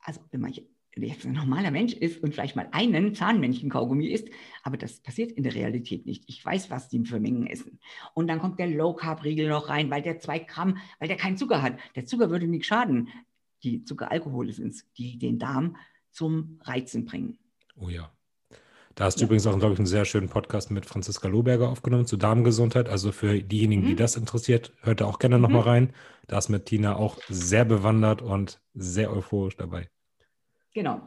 also wenn man jetzt ein normaler Mensch ist und vielleicht mal einen Zahnmännchen-Kaugummi isst, aber das passiert in der Realität nicht. Ich weiß, was die für Mengen essen. Und dann kommt der Low-Carb-Riegel noch rein, weil der zwei Gramm, weil der keinen Zucker hat. Der Zucker würde nicht schaden. Die Zuckeralkohole sind es, die den Darm zum Reizen bringen. Oh ja. Da hast du ja. übrigens auch, glaube ich, einen sehr schönen Podcast mit Franziska Lohberger aufgenommen zu Darmgesundheit. Also für diejenigen, mhm. die das interessiert, hört da auch gerne mhm. nochmal rein. Da ist mit Tina auch sehr bewandert und sehr euphorisch dabei. Genau.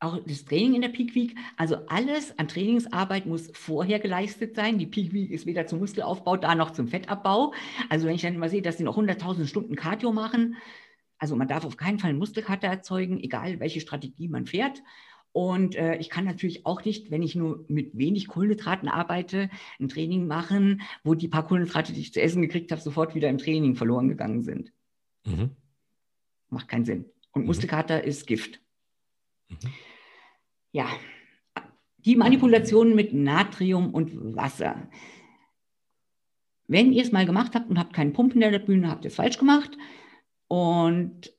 Auch das Training in der Peak Week, also alles an Trainingsarbeit muss vorher geleistet sein. Die Peak Week ist weder zum Muskelaufbau da noch zum Fettabbau. Also wenn ich dann immer sehe, dass sie noch 100.000 Stunden Cardio machen, also man darf auf keinen Fall einen Muskelkater erzeugen, egal welche Strategie man fährt. Und äh, ich kann natürlich auch nicht, wenn ich nur mit wenig Kohlenhydraten arbeite, ein Training machen, wo die paar Kohlenhydrate, die ich zu essen gekriegt habe, sofort wieder im Training verloren gegangen sind. Mhm. Macht keinen Sinn. Und mhm. Muskelkater ist Gift. Mhm. Ja, die Manipulation mit Natrium und Wasser. Wenn ihr es mal gemacht habt und habt keinen Pumpen in der Bühne, habt ihr es falsch gemacht. Und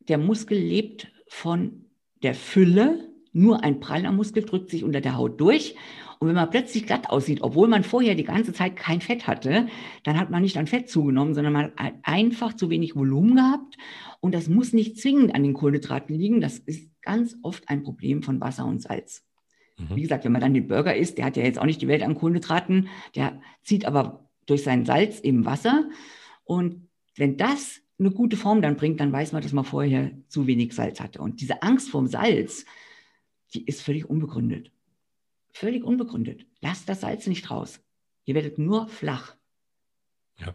der Muskel lebt von der Fülle. Nur ein praller Muskel drückt sich unter der Haut durch. Und wenn man plötzlich glatt aussieht, obwohl man vorher die ganze Zeit kein Fett hatte, dann hat man nicht an Fett zugenommen, sondern man hat einfach zu wenig Volumen gehabt. Und das muss nicht zwingend an den Kohlenhydraten liegen. Das ist ganz oft ein Problem von Wasser und Salz. Mhm. Wie gesagt, wenn man dann den Burger isst, der hat ja jetzt auch nicht die Welt an Kohlenhydraten, der zieht aber durch sein Salz eben Wasser. Und wenn das eine gute Form dann bringt, dann weiß man, dass man vorher zu wenig Salz hatte. Und diese Angst vorm Salz, die ist völlig unbegründet. Völlig unbegründet. Lasst das Salz nicht raus. Ihr werdet nur flach. Ja.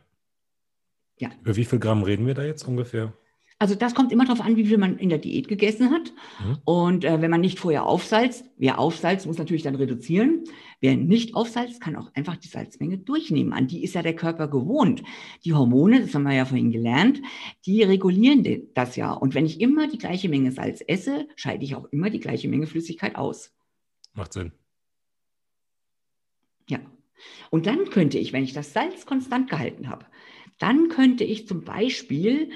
ja. Über wie viel Gramm reden wir da jetzt ungefähr? Also das kommt immer darauf an, wie viel man in der Diät gegessen hat. Mhm. Und äh, wenn man nicht vorher aufsalzt, wer aufsalzt, muss natürlich dann reduzieren. Wer nicht aufsalzt, kann auch einfach die Salzmenge durchnehmen. An die ist ja der Körper gewohnt. Die Hormone, das haben wir ja vorhin gelernt, die regulieren das ja. Und wenn ich immer die gleiche Menge Salz esse, scheide ich auch immer die gleiche Menge Flüssigkeit aus. Macht Sinn. Ja. Und dann könnte ich, wenn ich das Salz konstant gehalten habe, dann könnte ich zum Beispiel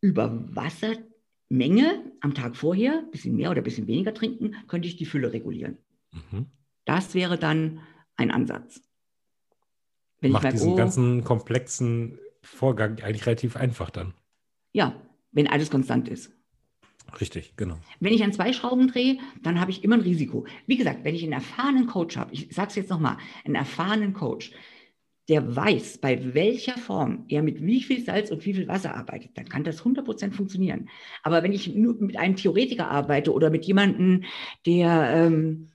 über Wassermenge am Tag vorher, ein bisschen mehr oder ein bisschen weniger trinken, könnte ich die Fülle regulieren. Mhm. Das wäre dann ein Ansatz. Wenn Macht diesen oh, ganzen komplexen Vorgang eigentlich relativ einfach dann. Ja, wenn alles konstant ist. Richtig, genau. Wenn ich an zwei Schrauben drehe, dann habe ich immer ein Risiko. Wie gesagt, wenn ich einen erfahrenen Coach habe, ich sage es jetzt nochmal, einen erfahrenen Coach, der weiß, bei welcher Form er mit wie viel Salz und wie viel Wasser arbeitet, dann kann das 100% funktionieren. Aber wenn ich nur mit einem Theoretiker arbeite oder mit jemandem, der ähm,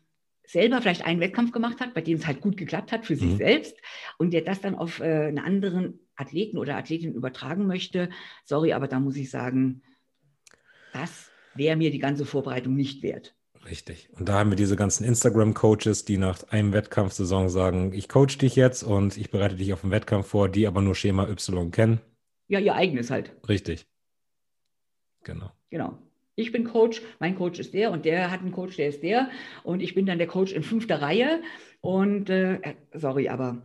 selber vielleicht einen Wettkampf gemacht hat, bei dem es halt gut geklappt hat für mhm. sich selbst und der das dann auf äh, einen anderen Athleten oder Athletin übertragen möchte, sorry, aber da muss ich sagen, das wäre mir die ganze Vorbereitung nicht wert. Richtig. Und da haben wir diese ganzen Instagram-Coaches, die nach einem Wettkampfsaison sagen, ich coach dich jetzt und ich bereite dich auf den Wettkampf vor, die aber nur Schema Y kennen. Ja, ihr eigenes halt. Richtig. Genau. Genau. Ich bin Coach, mein Coach ist der und der hat einen Coach, der ist der und ich bin dann der Coach in fünfter Reihe. Und äh, äh sorry, aber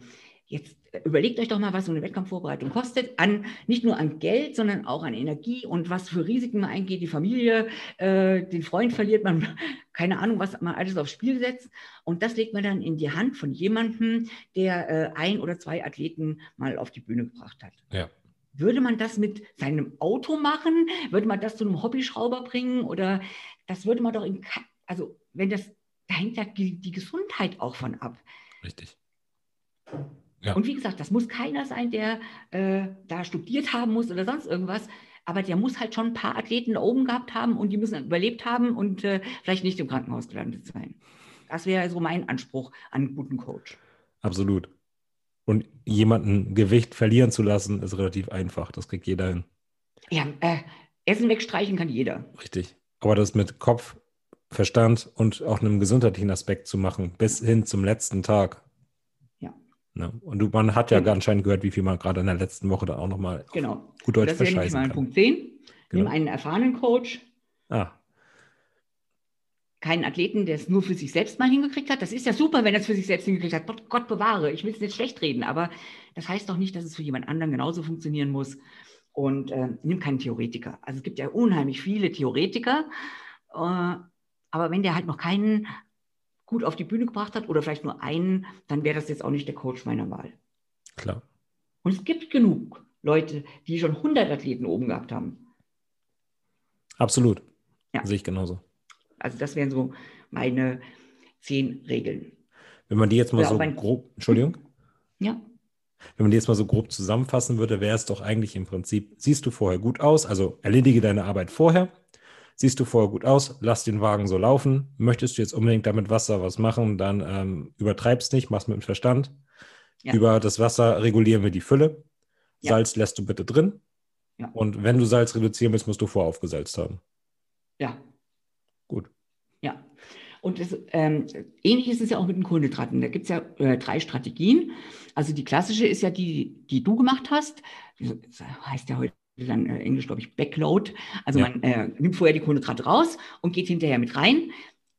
jetzt überlegt euch doch mal, was so eine Wettkampfvorbereitung kostet, an, nicht nur an Geld, sondern auch an Energie und was für Risiken man eingeht, die Familie, äh, den Freund verliert man, keine Ahnung, was man alles aufs Spiel setzt. Und das legt man dann in die Hand von jemandem, der äh, ein oder zwei Athleten mal auf die Bühne gebracht hat. Ja. Würde man das mit seinem Auto machen? Würde man das zu einem Hobbyschrauber bringen? Oder das würde man doch in, also wenn das, da hängt ja die, die Gesundheit auch von ab. Richtig. Ja. Und wie gesagt, das muss keiner sein, der äh, da studiert haben muss oder sonst irgendwas. Aber der muss halt schon ein paar Athleten da oben gehabt haben und die müssen überlebt haben und äh, vielleicht nicht im Krankenhaus gelandet sein. Das wäre so mein Anspruch an einen guten Coach. Absolut. Und jemanden Gewicht verlieren zu lassen, ist relativ einfach. Das kriegt jeder hin. Ja, äh, Essen wegstreichen kann jeder. Richtig. Aber das mit Kopf, Verstand und auch einem gesundheitlichen Aspekt zu machen, bis hin zum letzten Tag, Ne? Und du, man hat ja genau. anscheinend gehört, wie viel man gerade in der letzten Woche da auch nochmal genau. gut Deutsch das verscheißen kann. Punkt 10. Genau. Nimm einen erfahrenen Coach. Ah. Keinen Athleten, der es nur für sich selbst mal hingekriegt hat. Das ist ja super, wenn er es für sich selbst hingekriegt hat. Gott, Gott bewahre, ich will es nicht schlecht reden, aber das heißt doch nicht, dass es für jemand anderen genauso funktionieren muss. Und äh, nimm keinen Theoretiker. Also es gibt ja unheimlich viele Theoretiker, äh, aber wenn der halt noch keinen gut auf die Bühne gebracht hat oder vielleicht nur einen, dann wäre das jetzt auch nicht der Coach meiner Wahl. Klar. Und es gibt genug Leute, die schon 100 Athleten oben gehabt haben. Absolut. Ja. Sehe ich genauso. Also das wären so meine zehn Regeln. Wenn man die jetzt mal oder so grob, Entschuldigung? Ja. Wenn man die jetzt mal so grob zusammenfassen würde, wäre es doch eigentlich im Prinzip, siehst du vorher gut aus, also erledige deine Arbeit vorher, siehst du vorher gut aus, lass den Wagen so laufen. Möchtest du jetzt unbedingt damit Wasser was machen, dann ähm, übertreib's nicht, mach's mit dem Verstand. Ja. Über das Wasser regulieren wir die Fülle. Ja. Salz lässt du bitte drin. Ja. Und wenn du Salz reduzieren willst, musst du voraufgesalzt haben. Ja. Gut. Ja. Und das, ähm, ähnlich ist es ja auch mit den Kohlenhydraten. Da gibt es ja äh, drei Strategien. Also die klassische ist ja die, die du gemacht hast. Das heißt ja heute dann äh, Englisch, glaube ich, Backload. Also ja. man äh, nimmt vorher die Kohlenhydrate raus und geht hinterher mit rein.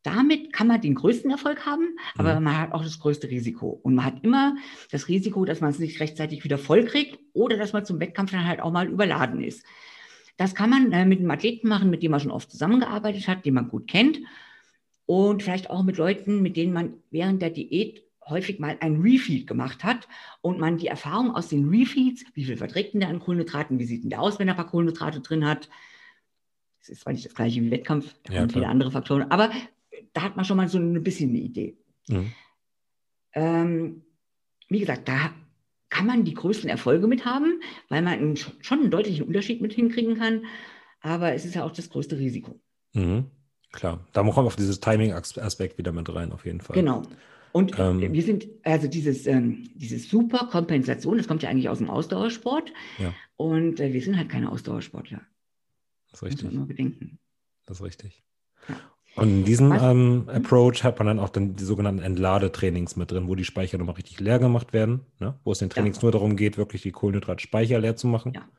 Damit kann man den größten Erfolg haben, aber mhm. man hat auch das größte Risiko. Und man hat immer das Risiko, dass man es nicht rechtzeitig wieder vollkriegt oder dass man zum Wettkampf dann halt auch mal überladen ist. Das kann man äh, mit einem Athleten machen, mit dem man schon oft zusammengearbeitet hat, den man gut kennt. Und vielleicht auch mit Leuten, mit denen man während der Diät häufig mal ein Refeed gemacht hat und man die Erfahrung aus den Refeeds, wie viel verträgt denn der an Kohlenhydraten, wie sieht denn der aus, wenn er ein paar Kohlenhydrate drin hat. Das ist zwar nicht das gleiche wie Wettkampf, da ja, kommen viele andere Faktoren, aber da hat man schon mal so ein bisschen eine Idee. Mhm. Ähm, wie gesagt, da kann man die größten Erfolge mit haben, weil man einen, schon einen deutlichen Unterschied mit hinkriegen kann, aber es ist ja auch das größte Risiko. Mhm. Klar, da kommt auf dieses Timing-Aspekt wieder mit rein, auf jeden Fall. Genau. Und ähm, wir sind, also dieses, ähm, dieses super Kompensation, das kommt ja eigentlich aus dem Ausdauersport. Ja. Und äh, wir sind halt keine Ausdauersportler. Das ist richtig. Muss man bedenken. Das ist richtig. Ja. Und in diesem ähm, Approach hat man dann auch dann die sogenannten Entladetrainings mit drin, wo die Speicher nochmal richtig leer gemacht werden, ne? wo es den Trainings ja. nur darum geht, wirklich die Kohlenhydratspeicher leer zu machen. Ja.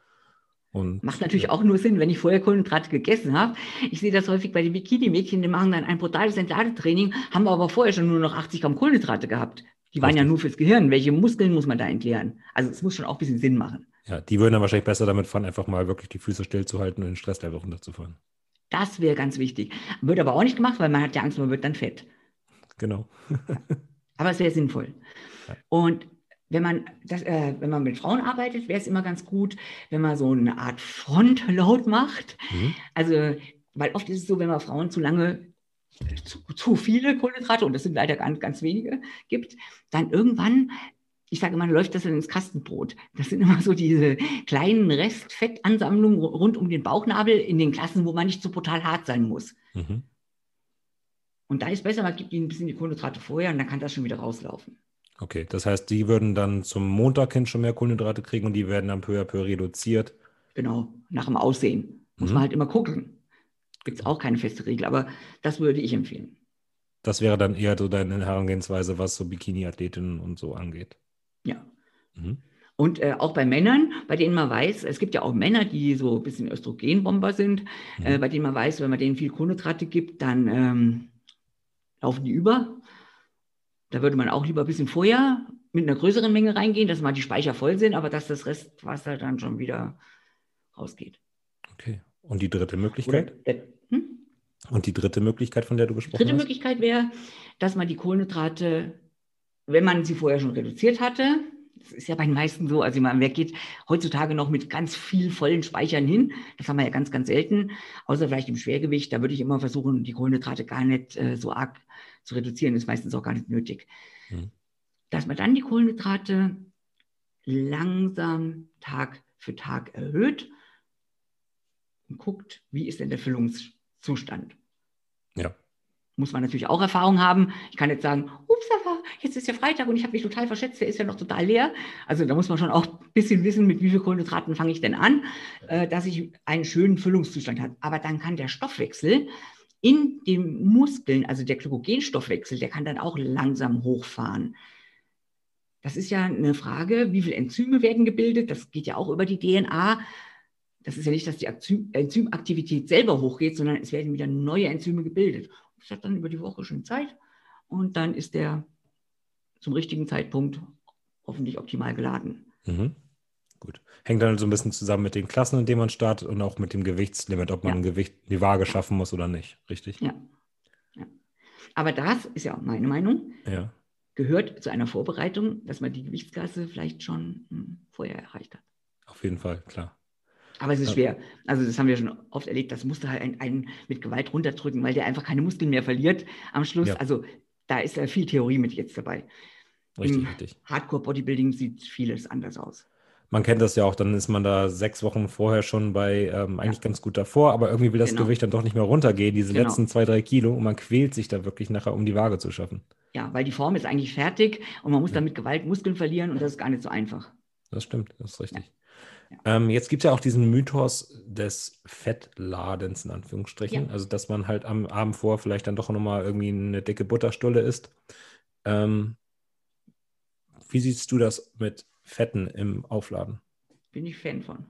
Und, Macht natürlich ja. auch nur Sinn, wenn ich vorher Kohlenhydrate gegessen habe. Ich sehe das häufig bei den Bikini-Mädchen, die machen dann ein brutales Entladetraining, haben aber vorher schon nur noch 80 Gramm Kohlenhydrate gehabt. Die waren Richtig. ja nur fürs Gehirn. Welche Muskeln muss man da entleeren? Also es muss schon auch ein bisschen Sinn machen. Ja, die würden dann wahrscheinlich besser damit fahren, einfach mal wirklich die Füße stillzuhalten und den Stresslevel runterzufahren. Das wäre ganz wichtig. Wird aber auch nicht gemacht, weil man hat ja Angst, man wird dann fett. Genau. aber es wäre sinnvoll. Ja. Und wenn man, das, äh, wenn man mit Frauen arbeitet, wäre es immer ganz gut, wenn man so eine Art Frontload macht. Mhm. Also, weil oft ist es so, wenn man Frauen zu lange zu, zu viele Kohlenhydrate, und das sind leider ganz, ganz wenige, gibt, dann irgendwann ich sage immer, läuft das dann ins Kastenbrot. Das sind immer so diese kleinen Restfettansammlungen rund um den Bauchnabel in den Klassen, wo man nicht so brutal hart sein muss. Mhm. Und da ist besser, man gibt ihnen ein bisschen die Kohlenhydrate vorher und dann kann das schon wieder rauslaufen. Okay, das heißt, die würden dann zum Montag hin schon mehr Kohlenhydrate kriegen und die werden dann peu à peu reduziert. Genau, nach dem Aussehen. Muss mhm. man halt immer gucken. Gibt es auch keine feste Regel, aber das würde ich empfehlen. Das wäre dann eher so deine Herangehensweise, was so Bikini-Athletinnen und so angeht. Ja. Mhm. Und äh, auch bei Männern, bei denen man weiß, es gibt ja auch Männer, die so ein bisschen Östrogenbomber sind, mhm. äh, bei denen man weiß, wenn man denen viel Kohlenhydrate gibt, dann ähm, laufen die über. Da würde man auch lieber ein bisschen vorher mit einer größeren Menge reingehen, dass mal die Speicher voll sind, aber dass das Restwasser dann schon wieder rausgeht. Okay. Und die dritte Möglichkeit? Oder, hm? Und die dritte Möglichkeit, von der du gesprochen hast? Die dritte hast? Möglichkeit wäre, dass man die Kohlenhydrate, wenn man sie vorher schon reduziert hatte, ist ja bei den meisten so, also man, wer geht heutzutage noch mit ganz viel vollen Speichern hin? Das haben wir ja ganz, ganz selten, außer vielleicht im Schwergewicht. Da würde ich immer versuchen, die Kohlenhydrate gar nicht äh, so arg zu reduzieren, ist meistens auch gar nicht nötig. Mhm. Dass man dann die Kohlenhydrate langsam Tag für Tag erhöht und guckt, wie ist denn der Füllungszustand. Ja. Muss man natürlich auch Erfahrung haben. Ich kann jetzt sagen, ups, jetzt ist ja Freitag und ich habe mich total verschätzt, der ist ja noch total leer. Also da muss man schon auch ein bisschen wissen, mit wie viel Kohlenhydraten fange ich denn an, äh, dass ich einen schönen Füllungszustand habe. Aber dann kann der Stoffwechsel in den Muskeln, also der Glykogenstoffwechsel, der kann dann auch langsam hochfahren. Das ist ja eine Frage, wie viele Enzyme werden gebildet? Das geht ja auch über die DNA. Das ist ja nicht, dass die Enzymaktivität selber hochgeht, sondern es werden wieder neue Enzyme gebildet. Das hat dann über die Woche schon Zeit und dann ist der zum richtigen Zeitpunkt hoffentlich optimal geladen. Mhm. Gut. Hängt dann so ein bisschen zusammen mit den Klassen, in denen man startet und auch mit dem Gewichtslimit, ob man ja. ein Gewicht, die Waage schaffen muss oder nicht, richtig? Ja. ja. Aber das ist ja auch meine Meinung. Ja. Gehört zu einer Vorbereitung, dass man die Gewichtsklasse vielleicht schon hm, vorher erreicht hat. Auf jeden Fall, klar. Aber es ist schwer. Also das haben wir schon oft erlebt. Das musste halt einen, einen mit Gewalt runterdrücken, weil der einfach keine Muskeln mehr verliert am Schluss. Ja. Also da ist ja viel Theorie mit jetzt dabei. Richtig, Im richtig. Hardcore-Bodybuilding sieht vieles anders aus. Man kennt das ja auch, dann ist man da sechs Wochen vorher schon bei ähm, eigentlich ja. ganz gut davor, aber irgendwie will das genau. Gewicht dann doch nicht mehr runtergehen, diese genau. letzten zwei, drei Kilo, und man quält sich da wirklich nachher, um die Waage zu schaffen. Ja, weil die Form ist eigentlich fertig und man muss ja. damit Gewalt Muskeln verlieren und das ist gar nicht so einfach. Das stimmt, das ist richtig. Ja. Ähm, jetzt gibt es ja auch diesen Mythos des Fettladens in Anführungsstrichen, also dass man halt am Abend vor vielleicht dann doch nochmal irgendwie eine dicke Butterstulle isst. Ähm, wie siehst du das mit Fetten im Aufladen? Bin ich Fan von.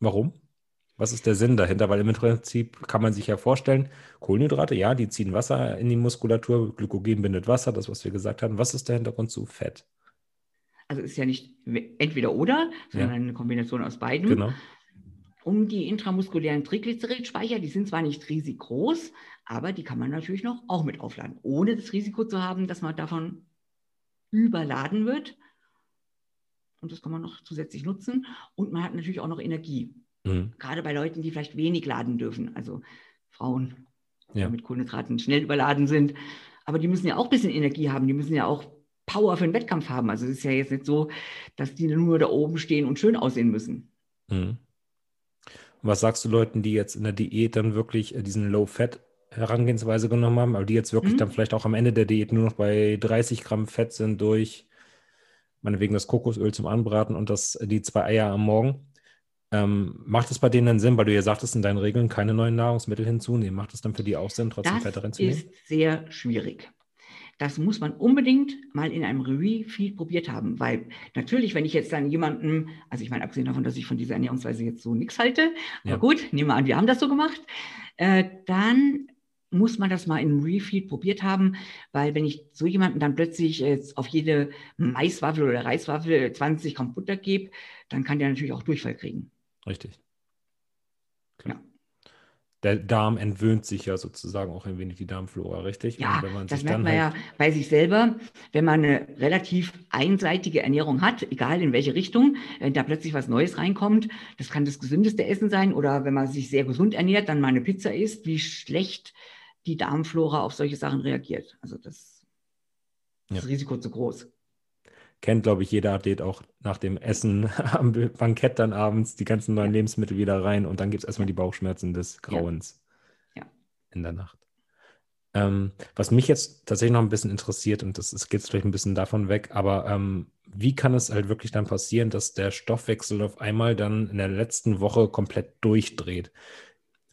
Warum? Was ist der Sinn dahinter? Weil im Prinzip kann man sich ja vorstellen, Kohlenhydrate, ja, die ziehen Wasser in die Muskulatur, Glykogen bindet Wasser, das, was wir gesagt haben. Was ist der Hintergrund zu Fett? Also ist ja nicht entweder oder, sondern ja. eine Kombination aus beiden. Genau. Um die intramuskulären Triglyceridspeicher, die sind zwar nicht riesig groß, aber die kann man natürlich noch auch mit aufladen, ohne das Risiko zu haben, dass man davon überladen wird. Und das kann man noch zusätzlich nutzen. Und man hat natürlich auch noch Energie. Mhm. Gerade bei Leuten, die vielleicht wenig laden dürfen. Also Frauen, ja. die mit Kohlenhydraten schnell überladen sind. Aber die müssen ja auch ein bisschen Energie haben. Die müssen ja auch Power für den Wettkampf haben. Also es ist ja jetzt nicht so, dass die nur da oben stehen und schön aussehen müssen. Mhm. Was sagst du Leuten, die jetzt in der Diät dann wirklich äh, diesen Low-Fat Herangehensweise genommen haben, aber die jetzt wirklich mhm. dann vielleicht auch am Ende der Diät nur noch bei 30 Gramm Fett sind durch meinetwegen das Kokosöl zum Anbraten und das, die zwei Eier am Morgen. Ähm, macht es bei denen dann Sinn, weil du ja sagtest in deinen Regeln keine neuen Nahrungsmittel hinzunehmen? Macht es dann für die auch Sinn, trotzdem das Fett reinzunehmen? Das ist sehr schwierig. Das muss man unbedingt mal in einem Refeed probiert haben, weil natürlich, wenn ich jetzt dann jemanden, also ich meine, abgesehen davon, dass ich von dieser Ernährungsweise jetzt so nichts halte, ja. aber gut, nehmen wir an, wir haben das so gemacht, äh, dann muss man das mal in einem Refeed probiert haben, weil wenn ich so jemanden dann plötzlich jetzt auf jede Maiswaffel oder Reiswaffel 20 Gramm Butter gebe, dann kann der natürlich auch Durchfall kriegen. Richtig. Klar. Ja. Der Darm entwöhnt sich ja sozusagen auch ein wenig die Darmflora, richtig? Ja, das merkt man halt ja bei sich selber, wenn man eine relativ einseitige Ernährung hat, egal in welche Richtung, wenn da plötzlich was Neues reinkommt, das kann das gesündeste Essen sein oder wenn man sich sehr gesund ernährt, dann mal eine Pizza isst, wie schlecht die Darmflora auf solche Sachen reagiert. Also das, das ja. Risiko zu groß. Kennt, glaube ich, jeder Athlet auch nach dem Essen am Bankett dann abends die ganzen neuen ja. Lebensmittel wieder rein und dann gibt es erstmal die Bauchschmerzen des Grauens ja. Ja. in der Nacht. Ähm, was mich jetzt tatsächlich noch ein bisschen interessiert, und das, das geht vielleicht ein bisschen davon weg, aber ähm, wie kann es halt wirklich dann passieren, dass der Stoffwechsel auf einmal dann in der letzten Woche komplett durchdreht?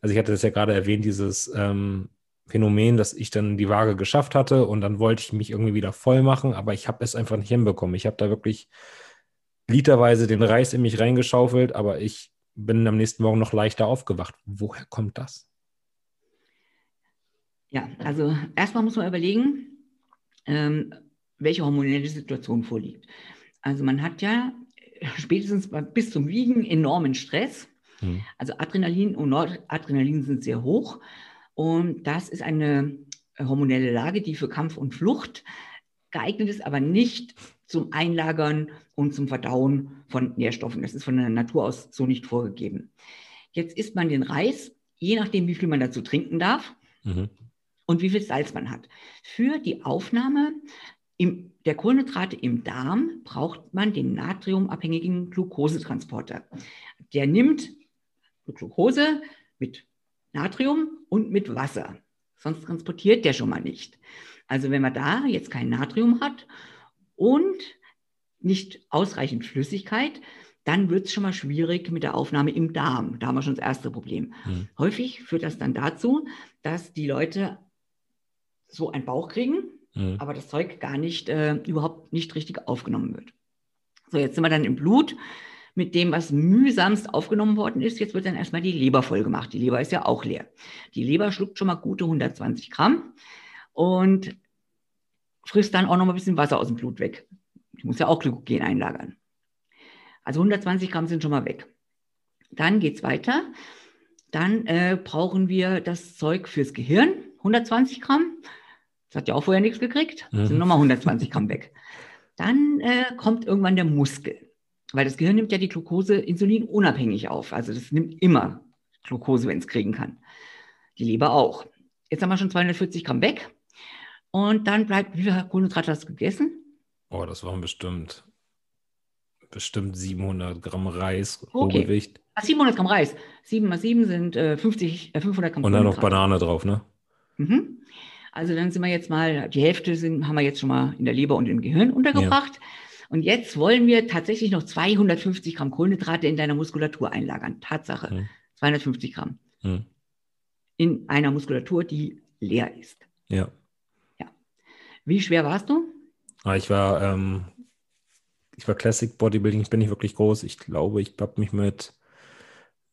Also ich hatte das ja gerade erwähnt, dieses ähm, Phänomen, dass ich dann die Waage geschafft hatte und dann wollte ich mich irgendwie wieder voll machen, aber ich habe es einfach nicht hinbekommen. Ich habe da wirklich literweise den Reis in mich reingeschaufelt, aber ich bin am nächsten Morgen noch leichter aufgewacht. Woher kommt das? Ja, also erstmal muss man überlegen, ähm, welche hormonelle Situation vorliegt. Also man hat ja spätestens bis zum Wiegen enormen Stress. Mhm. Also Adrenalin und Noradrenalin sind sehr hoch. Und das ist eine hormonelle Lage, die für Kampf und Flucht geeignet ist, aber nicht zum Einlagern und zum Verdauen von Nährstoffen. Das ist von der Natur aus so nicht vorgegeben. Jetzt isst man den Reis, je nachdem, wie viel man dazu trinken darf. Mhm und wie viel Salz man hat. Für die Aufnahme im, der Kohlenhydrate im Darm braucht man den natriumabhängigen Glukosetransporter. Der nimmt Glucose mit Natrium und mit Wasser. Sonst transportiert der schon mal nicht. Also wenn man da jetzt kein Natrium hat und nicht ausreichend Flüssigkeit, dann wird es schon mal schwierig mit der Aufnahme im Darm. Da haben wir schon das erste Problem. Mhm. Häufig führt das dann dazu, dass die Leute so einen Bauch kriegen, mhm. aber das Zeug gar nicht, äh, überhaupt nicht richtig aufgenommen wird. So, jetzt sind wir dann im Blut mit dem, was mühsamst aufgenommen worden ist. Jetzt wird dann erstmal die Leber voll gemacht. Die Leber ist ja auch leer. Die Leber schluckt schon mal gute 120 Gramm und frisst dann auch noch mal ein bisschen Wasser aus dem Blut weg. Die muss ja auch Glykogen einlagern. Also 120 Gramm sind schon mal weg. Dann geht es weiter. Dann äh, brauchen wir das Zeug fürs Gehirn, 120 Gramm. Das hat ja auch vorher nichts gekriegt. Mhm. Sind nochmal 120 Gramm weg. Dann äh, kommt irgendwann der Muskel. Weil das Gehirn nimmt ja die Glucose Insulin unabhängig auf. Also das nimmt immer Glucose, wenn es kriegen kann. Die Leber auch. Jetzt haben wir schon 240 Gramm weg. Und dann bleibt, wie viel Kohlenhydrate hast du gegessen? Oh, das waren bestimmt, bestimmt 700 Gramm Reis, okay. Rohgewicht. 700 Gramm Reis. 7 mal 7 sind äh, 50, äh, 500 Gramm Und dann noch Banane drauf, ne? Mhm. Also dann sind wir jetzt mal, die Hälfte sind, haben wir jetzt schon mal in der Leber und im Gehirn untergebracht. Ja. Und jetzt wollen wir tatsächlich noch 250 Gramm Kohlenhydrate in deiner Muskulatur einlagern. Tatsache. Hm. 250 Gramm. Hm. In einer Muskulatur, die leer ist. Ja. Ja. Wie schwer warst du? Ah, ich war, ähm, ich war Classic Bodybuilding, ich bin nicht wirklich groß. Ich glaube, ich habe mich mit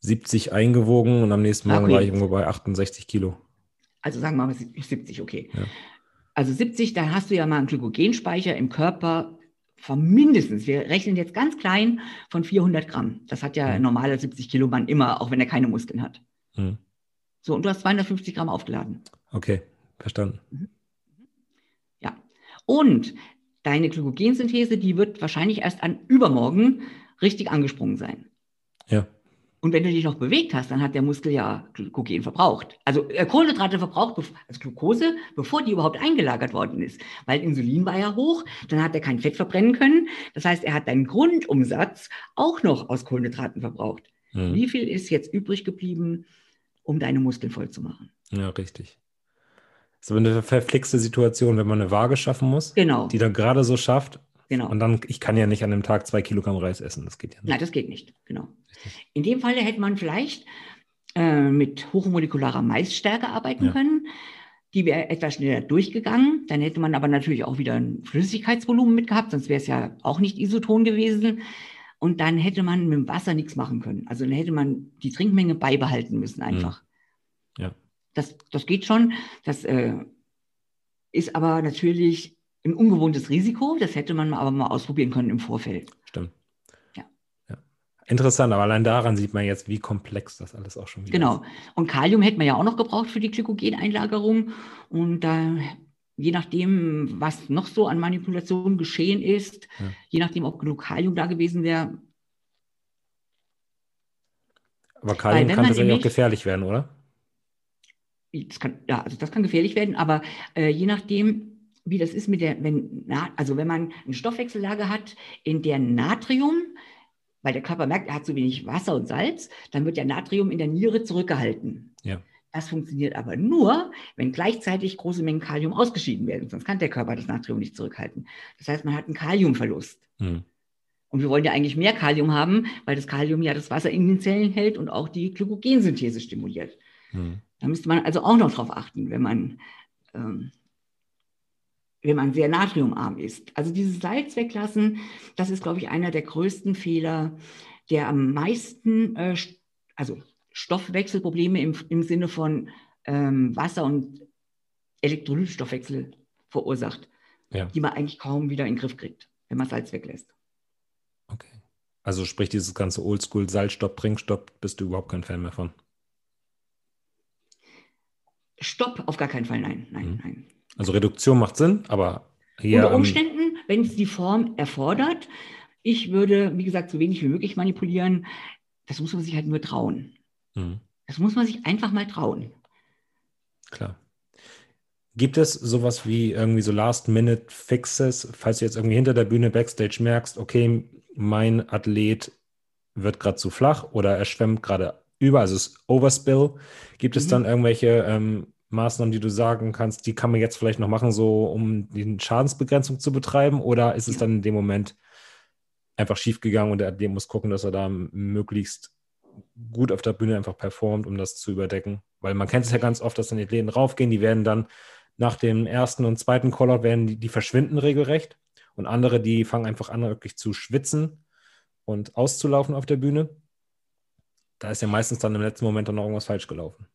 70 eingewogen und am nächsten Morgen okay. war ich irgendwo bei 68 Kilo. Also sagen wir mal 70, okay. Ja. Also 70, da hast du ja mal einen Glykogenspeicher im Körper von mindestens, wir rechnen jetzt ganz klein, von 400 Gramm. Das hat ja ein normaler 70 Kilo Mann immer, auch wenn er keine Muskeln hat. Mhm. So, und du hast 250 Gramm aufgeladen. Okay, verstanden. Mhm. Ja. Und deine Glykogensynthese, die wird wahrscheinlich erst an übermorgen richtig angesprungen sein. Ja. Und wenn du dich noch bewegt hast, dann hat der Muskel ja Glykogen verbraucht. Also äh, Kohlenhydrate verbraucht, also Glucose, bevor die überhaupt eingelagert worden ist. Weil Insulin war ja hoch, dann hat er kein Fett verbrennen können. Das heißt, er hat deinen Grundumsatz auch noch aus Kohlenhydraten verbraucht. Mhm. Wie viel ist jetzt übrig geblieben, um deine Muskeln voll zu machen? Ja, richtig. So eine verflixte Situation, wenn man eine Waage schaffen muss, genau. die dann gerade so schafft. Genau. Und dann, ich kann ja nicht an einem Tag zwei Kilogramm Reis essen. Das geht ja nicht. Nein, das geht nicht. Genau. In dem Fall hätte man vielleicht äh, mit hochmolekularer Maisstärke arbeiten ja. können. Die wäre etwas schneller durchgegangen. Dann hätte man aber natürlich auch wieder ein Flüssigkeitsvolumen mitgehabt, sonst wäre es ja auch nicht isoton gewesen. Und dann hätte man mit dem Wasser nichts machen können. Also dann hätte man die Trinkmenge beibehalten müssen einfach. Ja. Das, das geht schon. Das äh, ist aber natürlich ein ungewohntes Risiko. Das hätte man aber mal ausprobieren können im Vorfeld. Stimmt. Interessant, aber allein daran sieht man jetzt, wie komplex das alles auch schon wieder genau. ist. Genau. Und Kalium hätten wir ja auch noch gebraucht für die Glykogeneinlagerung. Und äh, je nachdem, was noch so an Manipulationen geschehen ist, ja. je nachdem, ob genug Kalium da gewesen wäre. Aber Kalium kann tatsächlich auch gefährlich werden, oder? Das kann, ja, also das kann gefährlich werden, aber äh, je nachdem, wie das ist mit der, wenn, also wenn man eine Stoffwechsellage hat, in der Natrium, weil der Körper merkt, er hat zu wenig Wasser und Salz, dann wird ja Natrium in der Niere zurückgehalten. Ja. Das funktioniert aber nur, wenn gleichzeitig große Mengen Kalium ausgeschieden werden. Sonst kann der Körper das Natrium nicht zurückhalten. Das heißt, man hat einen Kaliumverlust. Mhm. Und wir wollen ja eigentlich mehr Kalium haben, weil das Kalium ja das Wasser in den Zellen hält und auch die Glykogensynthese stimuliert. Mhm. Da müsste man also auch noch drauf achten, wenn man ähm, wenn man sehr natriumarm ist. Also dieses Salz weglassen, das ist, glaube ich, einer der größten Fehler, der am meisten, äh, also Stoffwechselprobleme im, im Sinne von ähm, Wasser- und Elektrolytstoffwechsel verursacht, ja. die man eigentlich kaum wieder in den Griff kriegt, wenn man Salz weglässt. Okay. Also sprich dieses ganze Oldschool Salzstopp, Trinkstopp, bist du überhaupt kein Fan mehr von? Stopp, auf gar keinen Fall, nein, nein, mhm. nein. Also Reduktion macht Sinn, aber hier. Unter Umständen, wenn es die Form erfordert, ich würde, wie gesagt, so wenig wie möglich manipulieren. Das muss man sich halt nur trauen. Mhm. Das muss man sich einfach mal trauen. Klar. Gibt es sowas wie irgendwie so Last-Minute-Fixes, falls du jetzt irgendwie hinter der Bühne Backstage merkst, okay, mein Athlet wird gerade zu flach oder er schwemmt gerade über, also es ist Overspill. Gibt mhm. es dann irgendwelche ähm, Maßnahmen, die du sagen kannst, die kann man jetzt vielleicht noch machen, so um die Schadensbegrenzung zu betreiben? Oder ist es dann in dem Moment einfach schiefgegangen und der Athlet muss gucken, dass er da möglichst gut auf der Bühne einfach performt, um das zu überdecken? Weil man kennt es ja ganz oft, dass dann die Athleten raufgehen, die werden dann nach dem ersten und zweiten Callout werden die, die verschwinden regelrecht und andere, die fangen einfach an, wirklich zu schwitzen und auszulaufen auf der Bühne. Da ist ja meistens dann im letzten Moment dann noch irgendwas falsch gelaufen.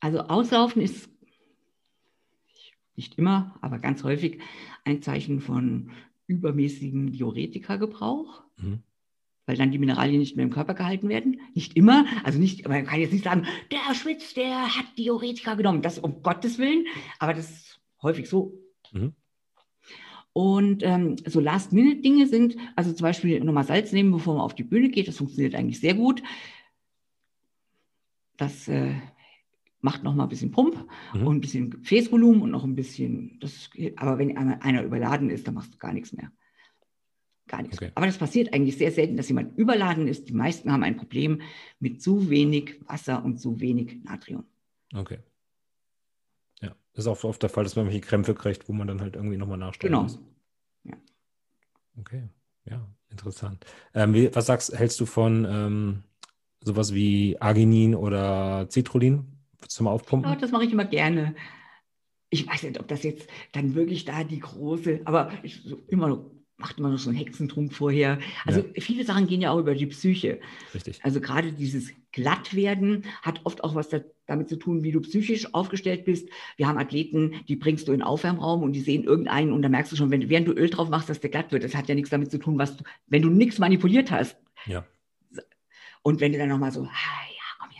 Also auslaufen ist nicht immer, aber ganz häufig ein Zeichen von übermäßigem Diuretikagebrauch, mhm. weil dann die Mineralien nicht mehr im Körper gehalten werden. Nicht immer, also nicht, man kann jetzt nicht sagen, der schwitzt, der hat Diuretika genommen, das um Gottes Willen, aber das ist häufig so. Mhm. Und ähm, so Last-Minute-Dinge sind, also zum Beispiel nochmal Salz nehmen, bevor man auf die Bühne geht, das funktioniert eigentlich sehr gut. Das äh, macht noch mal ein bisschen Pump mhm. und ein bisschen Gefäßvolumen und noch ein bisschen, das, aber wenn einer überladen ist, dann machst du gar nichts mehr. Gar nichts. Okay. Aber das passiert eigentlich sehr selten, dass jemand überladen ist. Die meisten haben ein Problem mit zu wenig Wasser und zu wenig Natrium. Okay. Ja, das ist auch oft der Fall, dass man welche Krämpfe kriegt, wo man dann halt irgendwie nochmal nachstellen genau. muss. Ja. Okay, ja, interessant. Ähm, wie, was sagst, hältst du von ähm, sowas wie Arginin oder Citrullin? Mal aufpumpen? Ja, das mache ich immer gerne. Ich weiß nicht, ob das jetzt dann wirklich da die große, aber ich so immer noch macht immer noch so einen Hexentrunk vorher. Also ja. viele Sachen gehen ja auch über die Psyche. Richtig. Also gerade dieses Glattwerden hat oft auch was da, damit zu tun, wie du psychisch aufgestellt bist. Wir haben Athleten, die bringst du in den Aufwärmraum und die sehen irgendeinen und da merkst du schon, wenn, während du Öl drauf machst, dass der glatt wird. Das hat ja nichts damit zu tun, was du, wenn du nichts manipuliert hast. Ja. Und wenn du dann nochmal so, ah,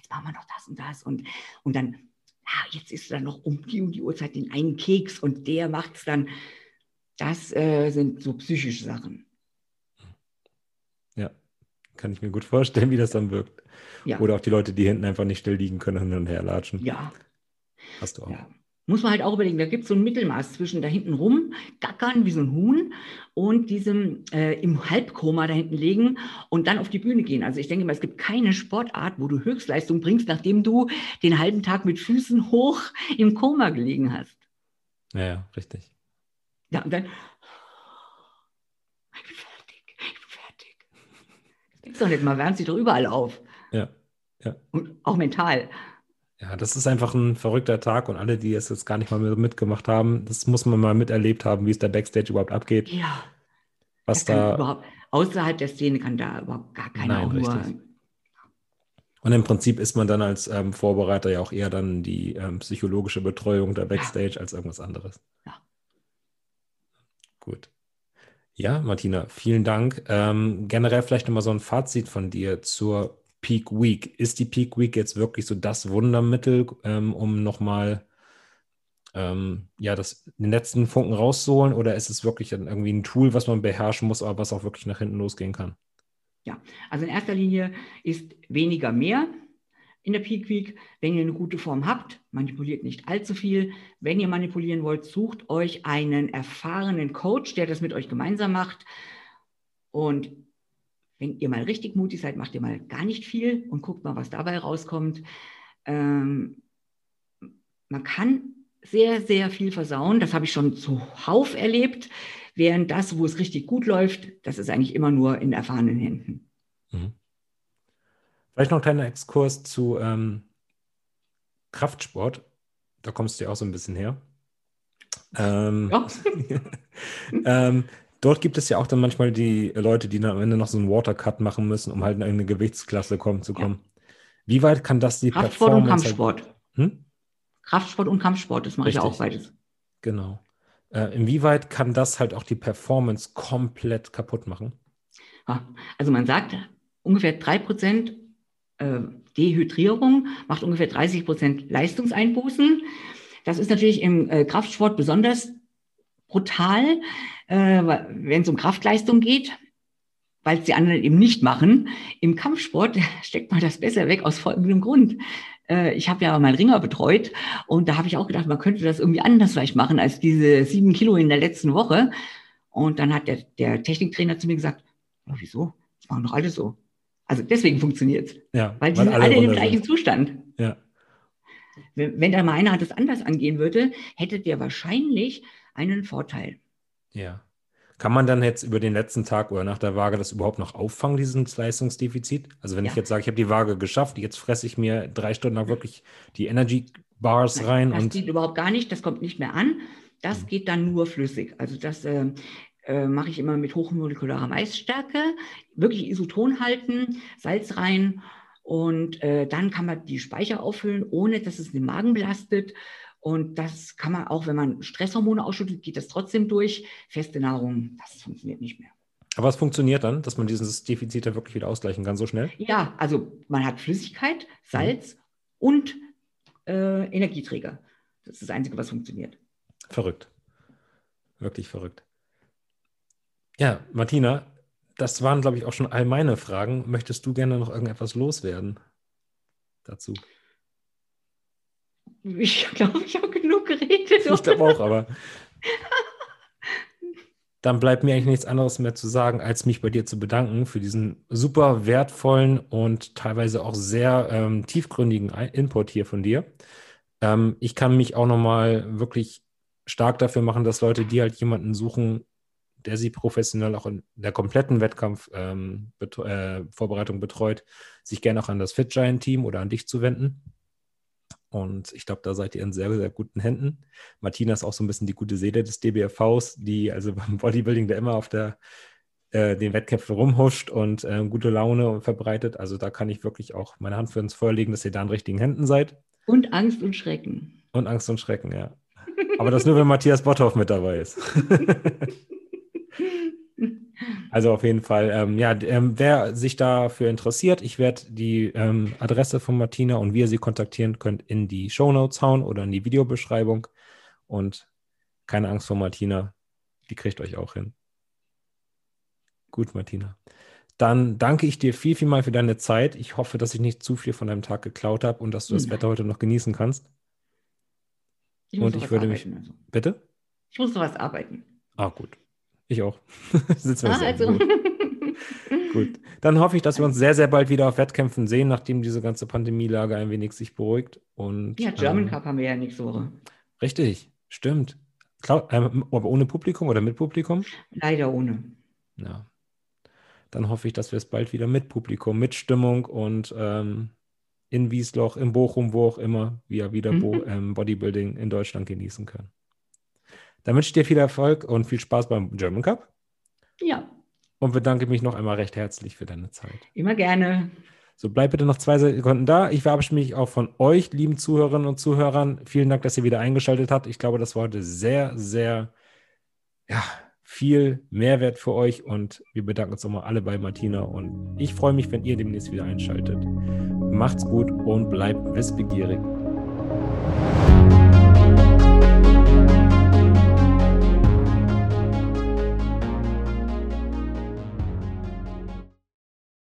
jetzt machen wir noch das und das und, und dann, ja, jetzt ist dann noch um die und die Uhrzeit den einen Keks und der macht es dann. Das äh, sind so psychische Sachen. Ja, kann ich mir gut vorstellen, wie das dann wirkt. Ja. Oder auch die Leute, die hinten einfach nicht still liegen können und hin und her latschen. Ja. Hast du auch. Ja muss man halt auch überlegen, da gibt es so ein Mittelmaß zwischen da hinten rum, gackern wie so ein Huhn und diesem äh, im Halbkoma da hinten liegen und dann auf die Bühne gehen. Also ich denke mal, es gibt keine Sportart, wo du Höchstleistung bringst, nachdem du den halben Tag mit Füßen hoch im Koma gelegen hast. Ja, ja, richtig. Ja, und dann, ich bin fertig, ich bin fertig. Das gibt's doch nicht, man wärmt sich doch überall auf. Ja, ja. Und auch mental. Ja, das ist einfach ein verrückter Tag und alle, die es jetzt gar nicht mal mitgemacht haben, das muss man mal miterlebt haben, wie es da Backstage überhaupt abgeht. Ja. Was da. Überhaupt, außerhalb der Szene kann da überhaupt gar keiner Nein, nur. Richtig. Und im Prinzip ist man dann als ähm, Vorbereiter ja auch eher dann die ähm, psychologische Betreuung der Backstage ja. als irgendwas anderes. Ja. Gut. Ja, Martina, vielen Dank. Ähm, generell vielleicht nochmal so ein Fazit von dir zur Peak Week. Ist die Peak Week jetzt wirklich so das Wundermittel, ähm, um nochmal ähm, ja, das, den letzten Funken rauszuholen? Oder ist es wirklich irgendwie ein Tool, was man beherrschen muss, aber was auch wirklich nach hinten losgehen kann? Ja, also in erster Linie ist weniger mehr in der Peak Week, wenn ihr eine gute Form habt, manipuliert nicht allzu viel. Wenn ihr manipulieren wollt, sucht euch einen erfahrenen Coach, der das mit euch gemeinsam macht. Und wenn ihr mal richtig mutig seid, macht ihr mal gar nicht viel und guckt mal, was dabei rauskommt. Ähm, man kann sehr, sehr viel versauen. Das habe ich schon zuhauf erlebt. Während das, wo es richtig gut läuft, das ist eigentlich immer nur in erfahrenen Händen. Mhm. Vielleicht noch ein kleiner Exkurs zu ähm, Kraftsport. Da kommst du ja auch so ein bisschen her. Ähm, ja. ähm, dort gibt es ja auch dann manchmal die Leute, die dann am Ende noch so einen Watercut machen müssen, um halt in eine Gewichtsklasse kommen, zu kommen. Ja. Wie weit kann das die Kraftsport Performance... Kraftsport und Kampfsport. Halt, hm? Kraftsport und Kampfsport, das mache Richtig. ich auch beides. Genau. Äh, inwieweit kann das halt auch die Performance komplett kaputt machen? Also man sagt, ungefähr drei Prozent äh, Dehydrierung macht ungefähr 30 Prozent Leistungseinbußen. Das ist natürlich im äh, Kraftsport besonders brutal, äh, wenn es um Kraftleistung geht, weil es die anderen eben nicht machen. Im Kampfsport steckt man das besser weg aus folgendem Grund. Ich habe ja mal Ringer betreut und da habe ich auch gedacht, man könnte das irgendwie anders vielleicht machen als diese sieben Kilo in der letzten Woche. Und dann hat der, der Techniktrainer zu mir gesagt, ja, wieso? Das machen doch alle so. Also deswegen funktioniert es. Ja, weil die weil sind alle, alle im gleichen sind. Zustand. Ja. Wenn, wenn da mal einer das anders angehen würde, hättet ihr wahrscheinlich einen Vorteil. Ja. Kann man dann jetzt über den letzten Tag oder nach der Waage das überhaupt noch auffangen, dieses Leistungsdefizit? Also wenn ja. ich jetzt sage, ich habe die Waage geschafft, jetzt fresse ich mir drei Stunden lang wirklich die Energy Bars rein. Das und geht überhaupt gar nicht, das kommt nicht mehr an. Das mhm. geht dann nur flüssig. Also das äh, äh, mache ich immer mit hochmolekularer Maisstärke, wirklich Isoton halten, Salz rein und äh, dann kann man die Speicher auffüllen, ohne dass es den Magen belastet. Und das kann man auch, wenn man Stresshormone ausschüttet, geht das trotzdem durch. Feste Nahrung, das funktioniert nicht mehr. Aber es funktioniert dann, dass man dieses Defizit dann wirklich wieder ausgleichen kann, so schnell? Ja, also man hat Flüssigkeit, Salz mhm. und äh, Energieträger. Das ist das Einzige, was funktioniert. Verrückt. Wirklich verrückt. Ja, Martina, das waren, glaube ich, auch schon all meine Fragen. Möchtest du gerne noch irgendetwas loswerden dazu? Ich glaube, ich habe genug geredet. Ich glaube auch, aber dann bleibt mir eigentlich nichts anderes mehr zu sagen, als mich bei dir zu bedanken für diesen super wertvollen und teilweise auch sehr ähm, tiefgründigen Input hier von dir. Ähm, ich kann mich auch nochmal wirklich stark dafür machen, dass Leute, die halt jemanden suchen, der sie professionell auch in der kompletten Wettkampfvorbereitung ähm, äh, betreut, sich gerne auch an das Fit Giant Team oder an dich zu wenden. Und ich glaube, da seid ihr in sehr, sehr guten Händen. Martina ist auch so ein bisschen die gute Seele des DBFVs, die also beim Bodybuilding, der immer auf der, äh, den Wettkämpfen rumhuscht und äh, gute Laune verbreitet. Also da kann ich wirklich auch meine Hand für uns vorlegen, dass ihr da in richtigen Händen seid. Und Angst und Schrecken. Und Angst und Schrecken, ja. Aber das nur, wenn Matthias Botthoff mit dabei ist. Also auf jeden Fall, ähm, ja, ähm, wer sich dafür interessiert, ich werde die ähm, Adresse von Martina und wie ihr sie kontaktieren könnt in die Show Notes hauen oder in die Videobeschreibung. Und keine Angst vor Martina, die kriegt euch auch hin. Gut, Martina. Dann danke ich dir viel, viel mal für deine Zeit. Ich hoffe, dass ich nicht zu viel von deinem Tag geklaut habe und dass du das Nein. Wetter heute noch genießen kannst. Ich und ich würde mich. Also. Bitte? Ich muss noch was arbeiten. Ah, gut. Ich auch. Wir ah, also. Gut. Dann hoffe ich, dass wir uns sehr, sehr bald wieder auf Wettkämpfen sehen, nachdem diese ganze Pandemielage ein wenig sich beruhigt. Und, ja, German ähm, Cup haben wir ja nächste Woche. Richtig, stimmt. Ähm, aber ohne Publikum oder mit Publikum? Leider ohne. Ja. Dann hoffe ich, dass wir es bald wieder mit Publikum, mit Stimmung und ähm, in Wiesloch, in Bochum, wo auch immer, wir wieder mhm. Bo ähm, Bodybuilding in Deutschland genießen können. Dann wünsche ich dir viel Erfolg und viel Spaß beim German Cup. Ja. Und bedanke mich noch einmal recht herzlich für deine Zeit. Immer gerne. So, bleib bitte noch zwei Sekunden da. Ich verabschiede mich auch von euch, lieben Zuhörerinnen und Zuhörern. Vielen Dank, dass ihr wieder eingeschaltet habt. Ich glaube, das war heute sehr, sehr, ja, viel Mehrwert für euch und wir bedanken uns nochmal alle bei Martina und ich freue mich, wenn ihr demnächst wieder einschaltet. Macht's gut und bleibt wissbegierig.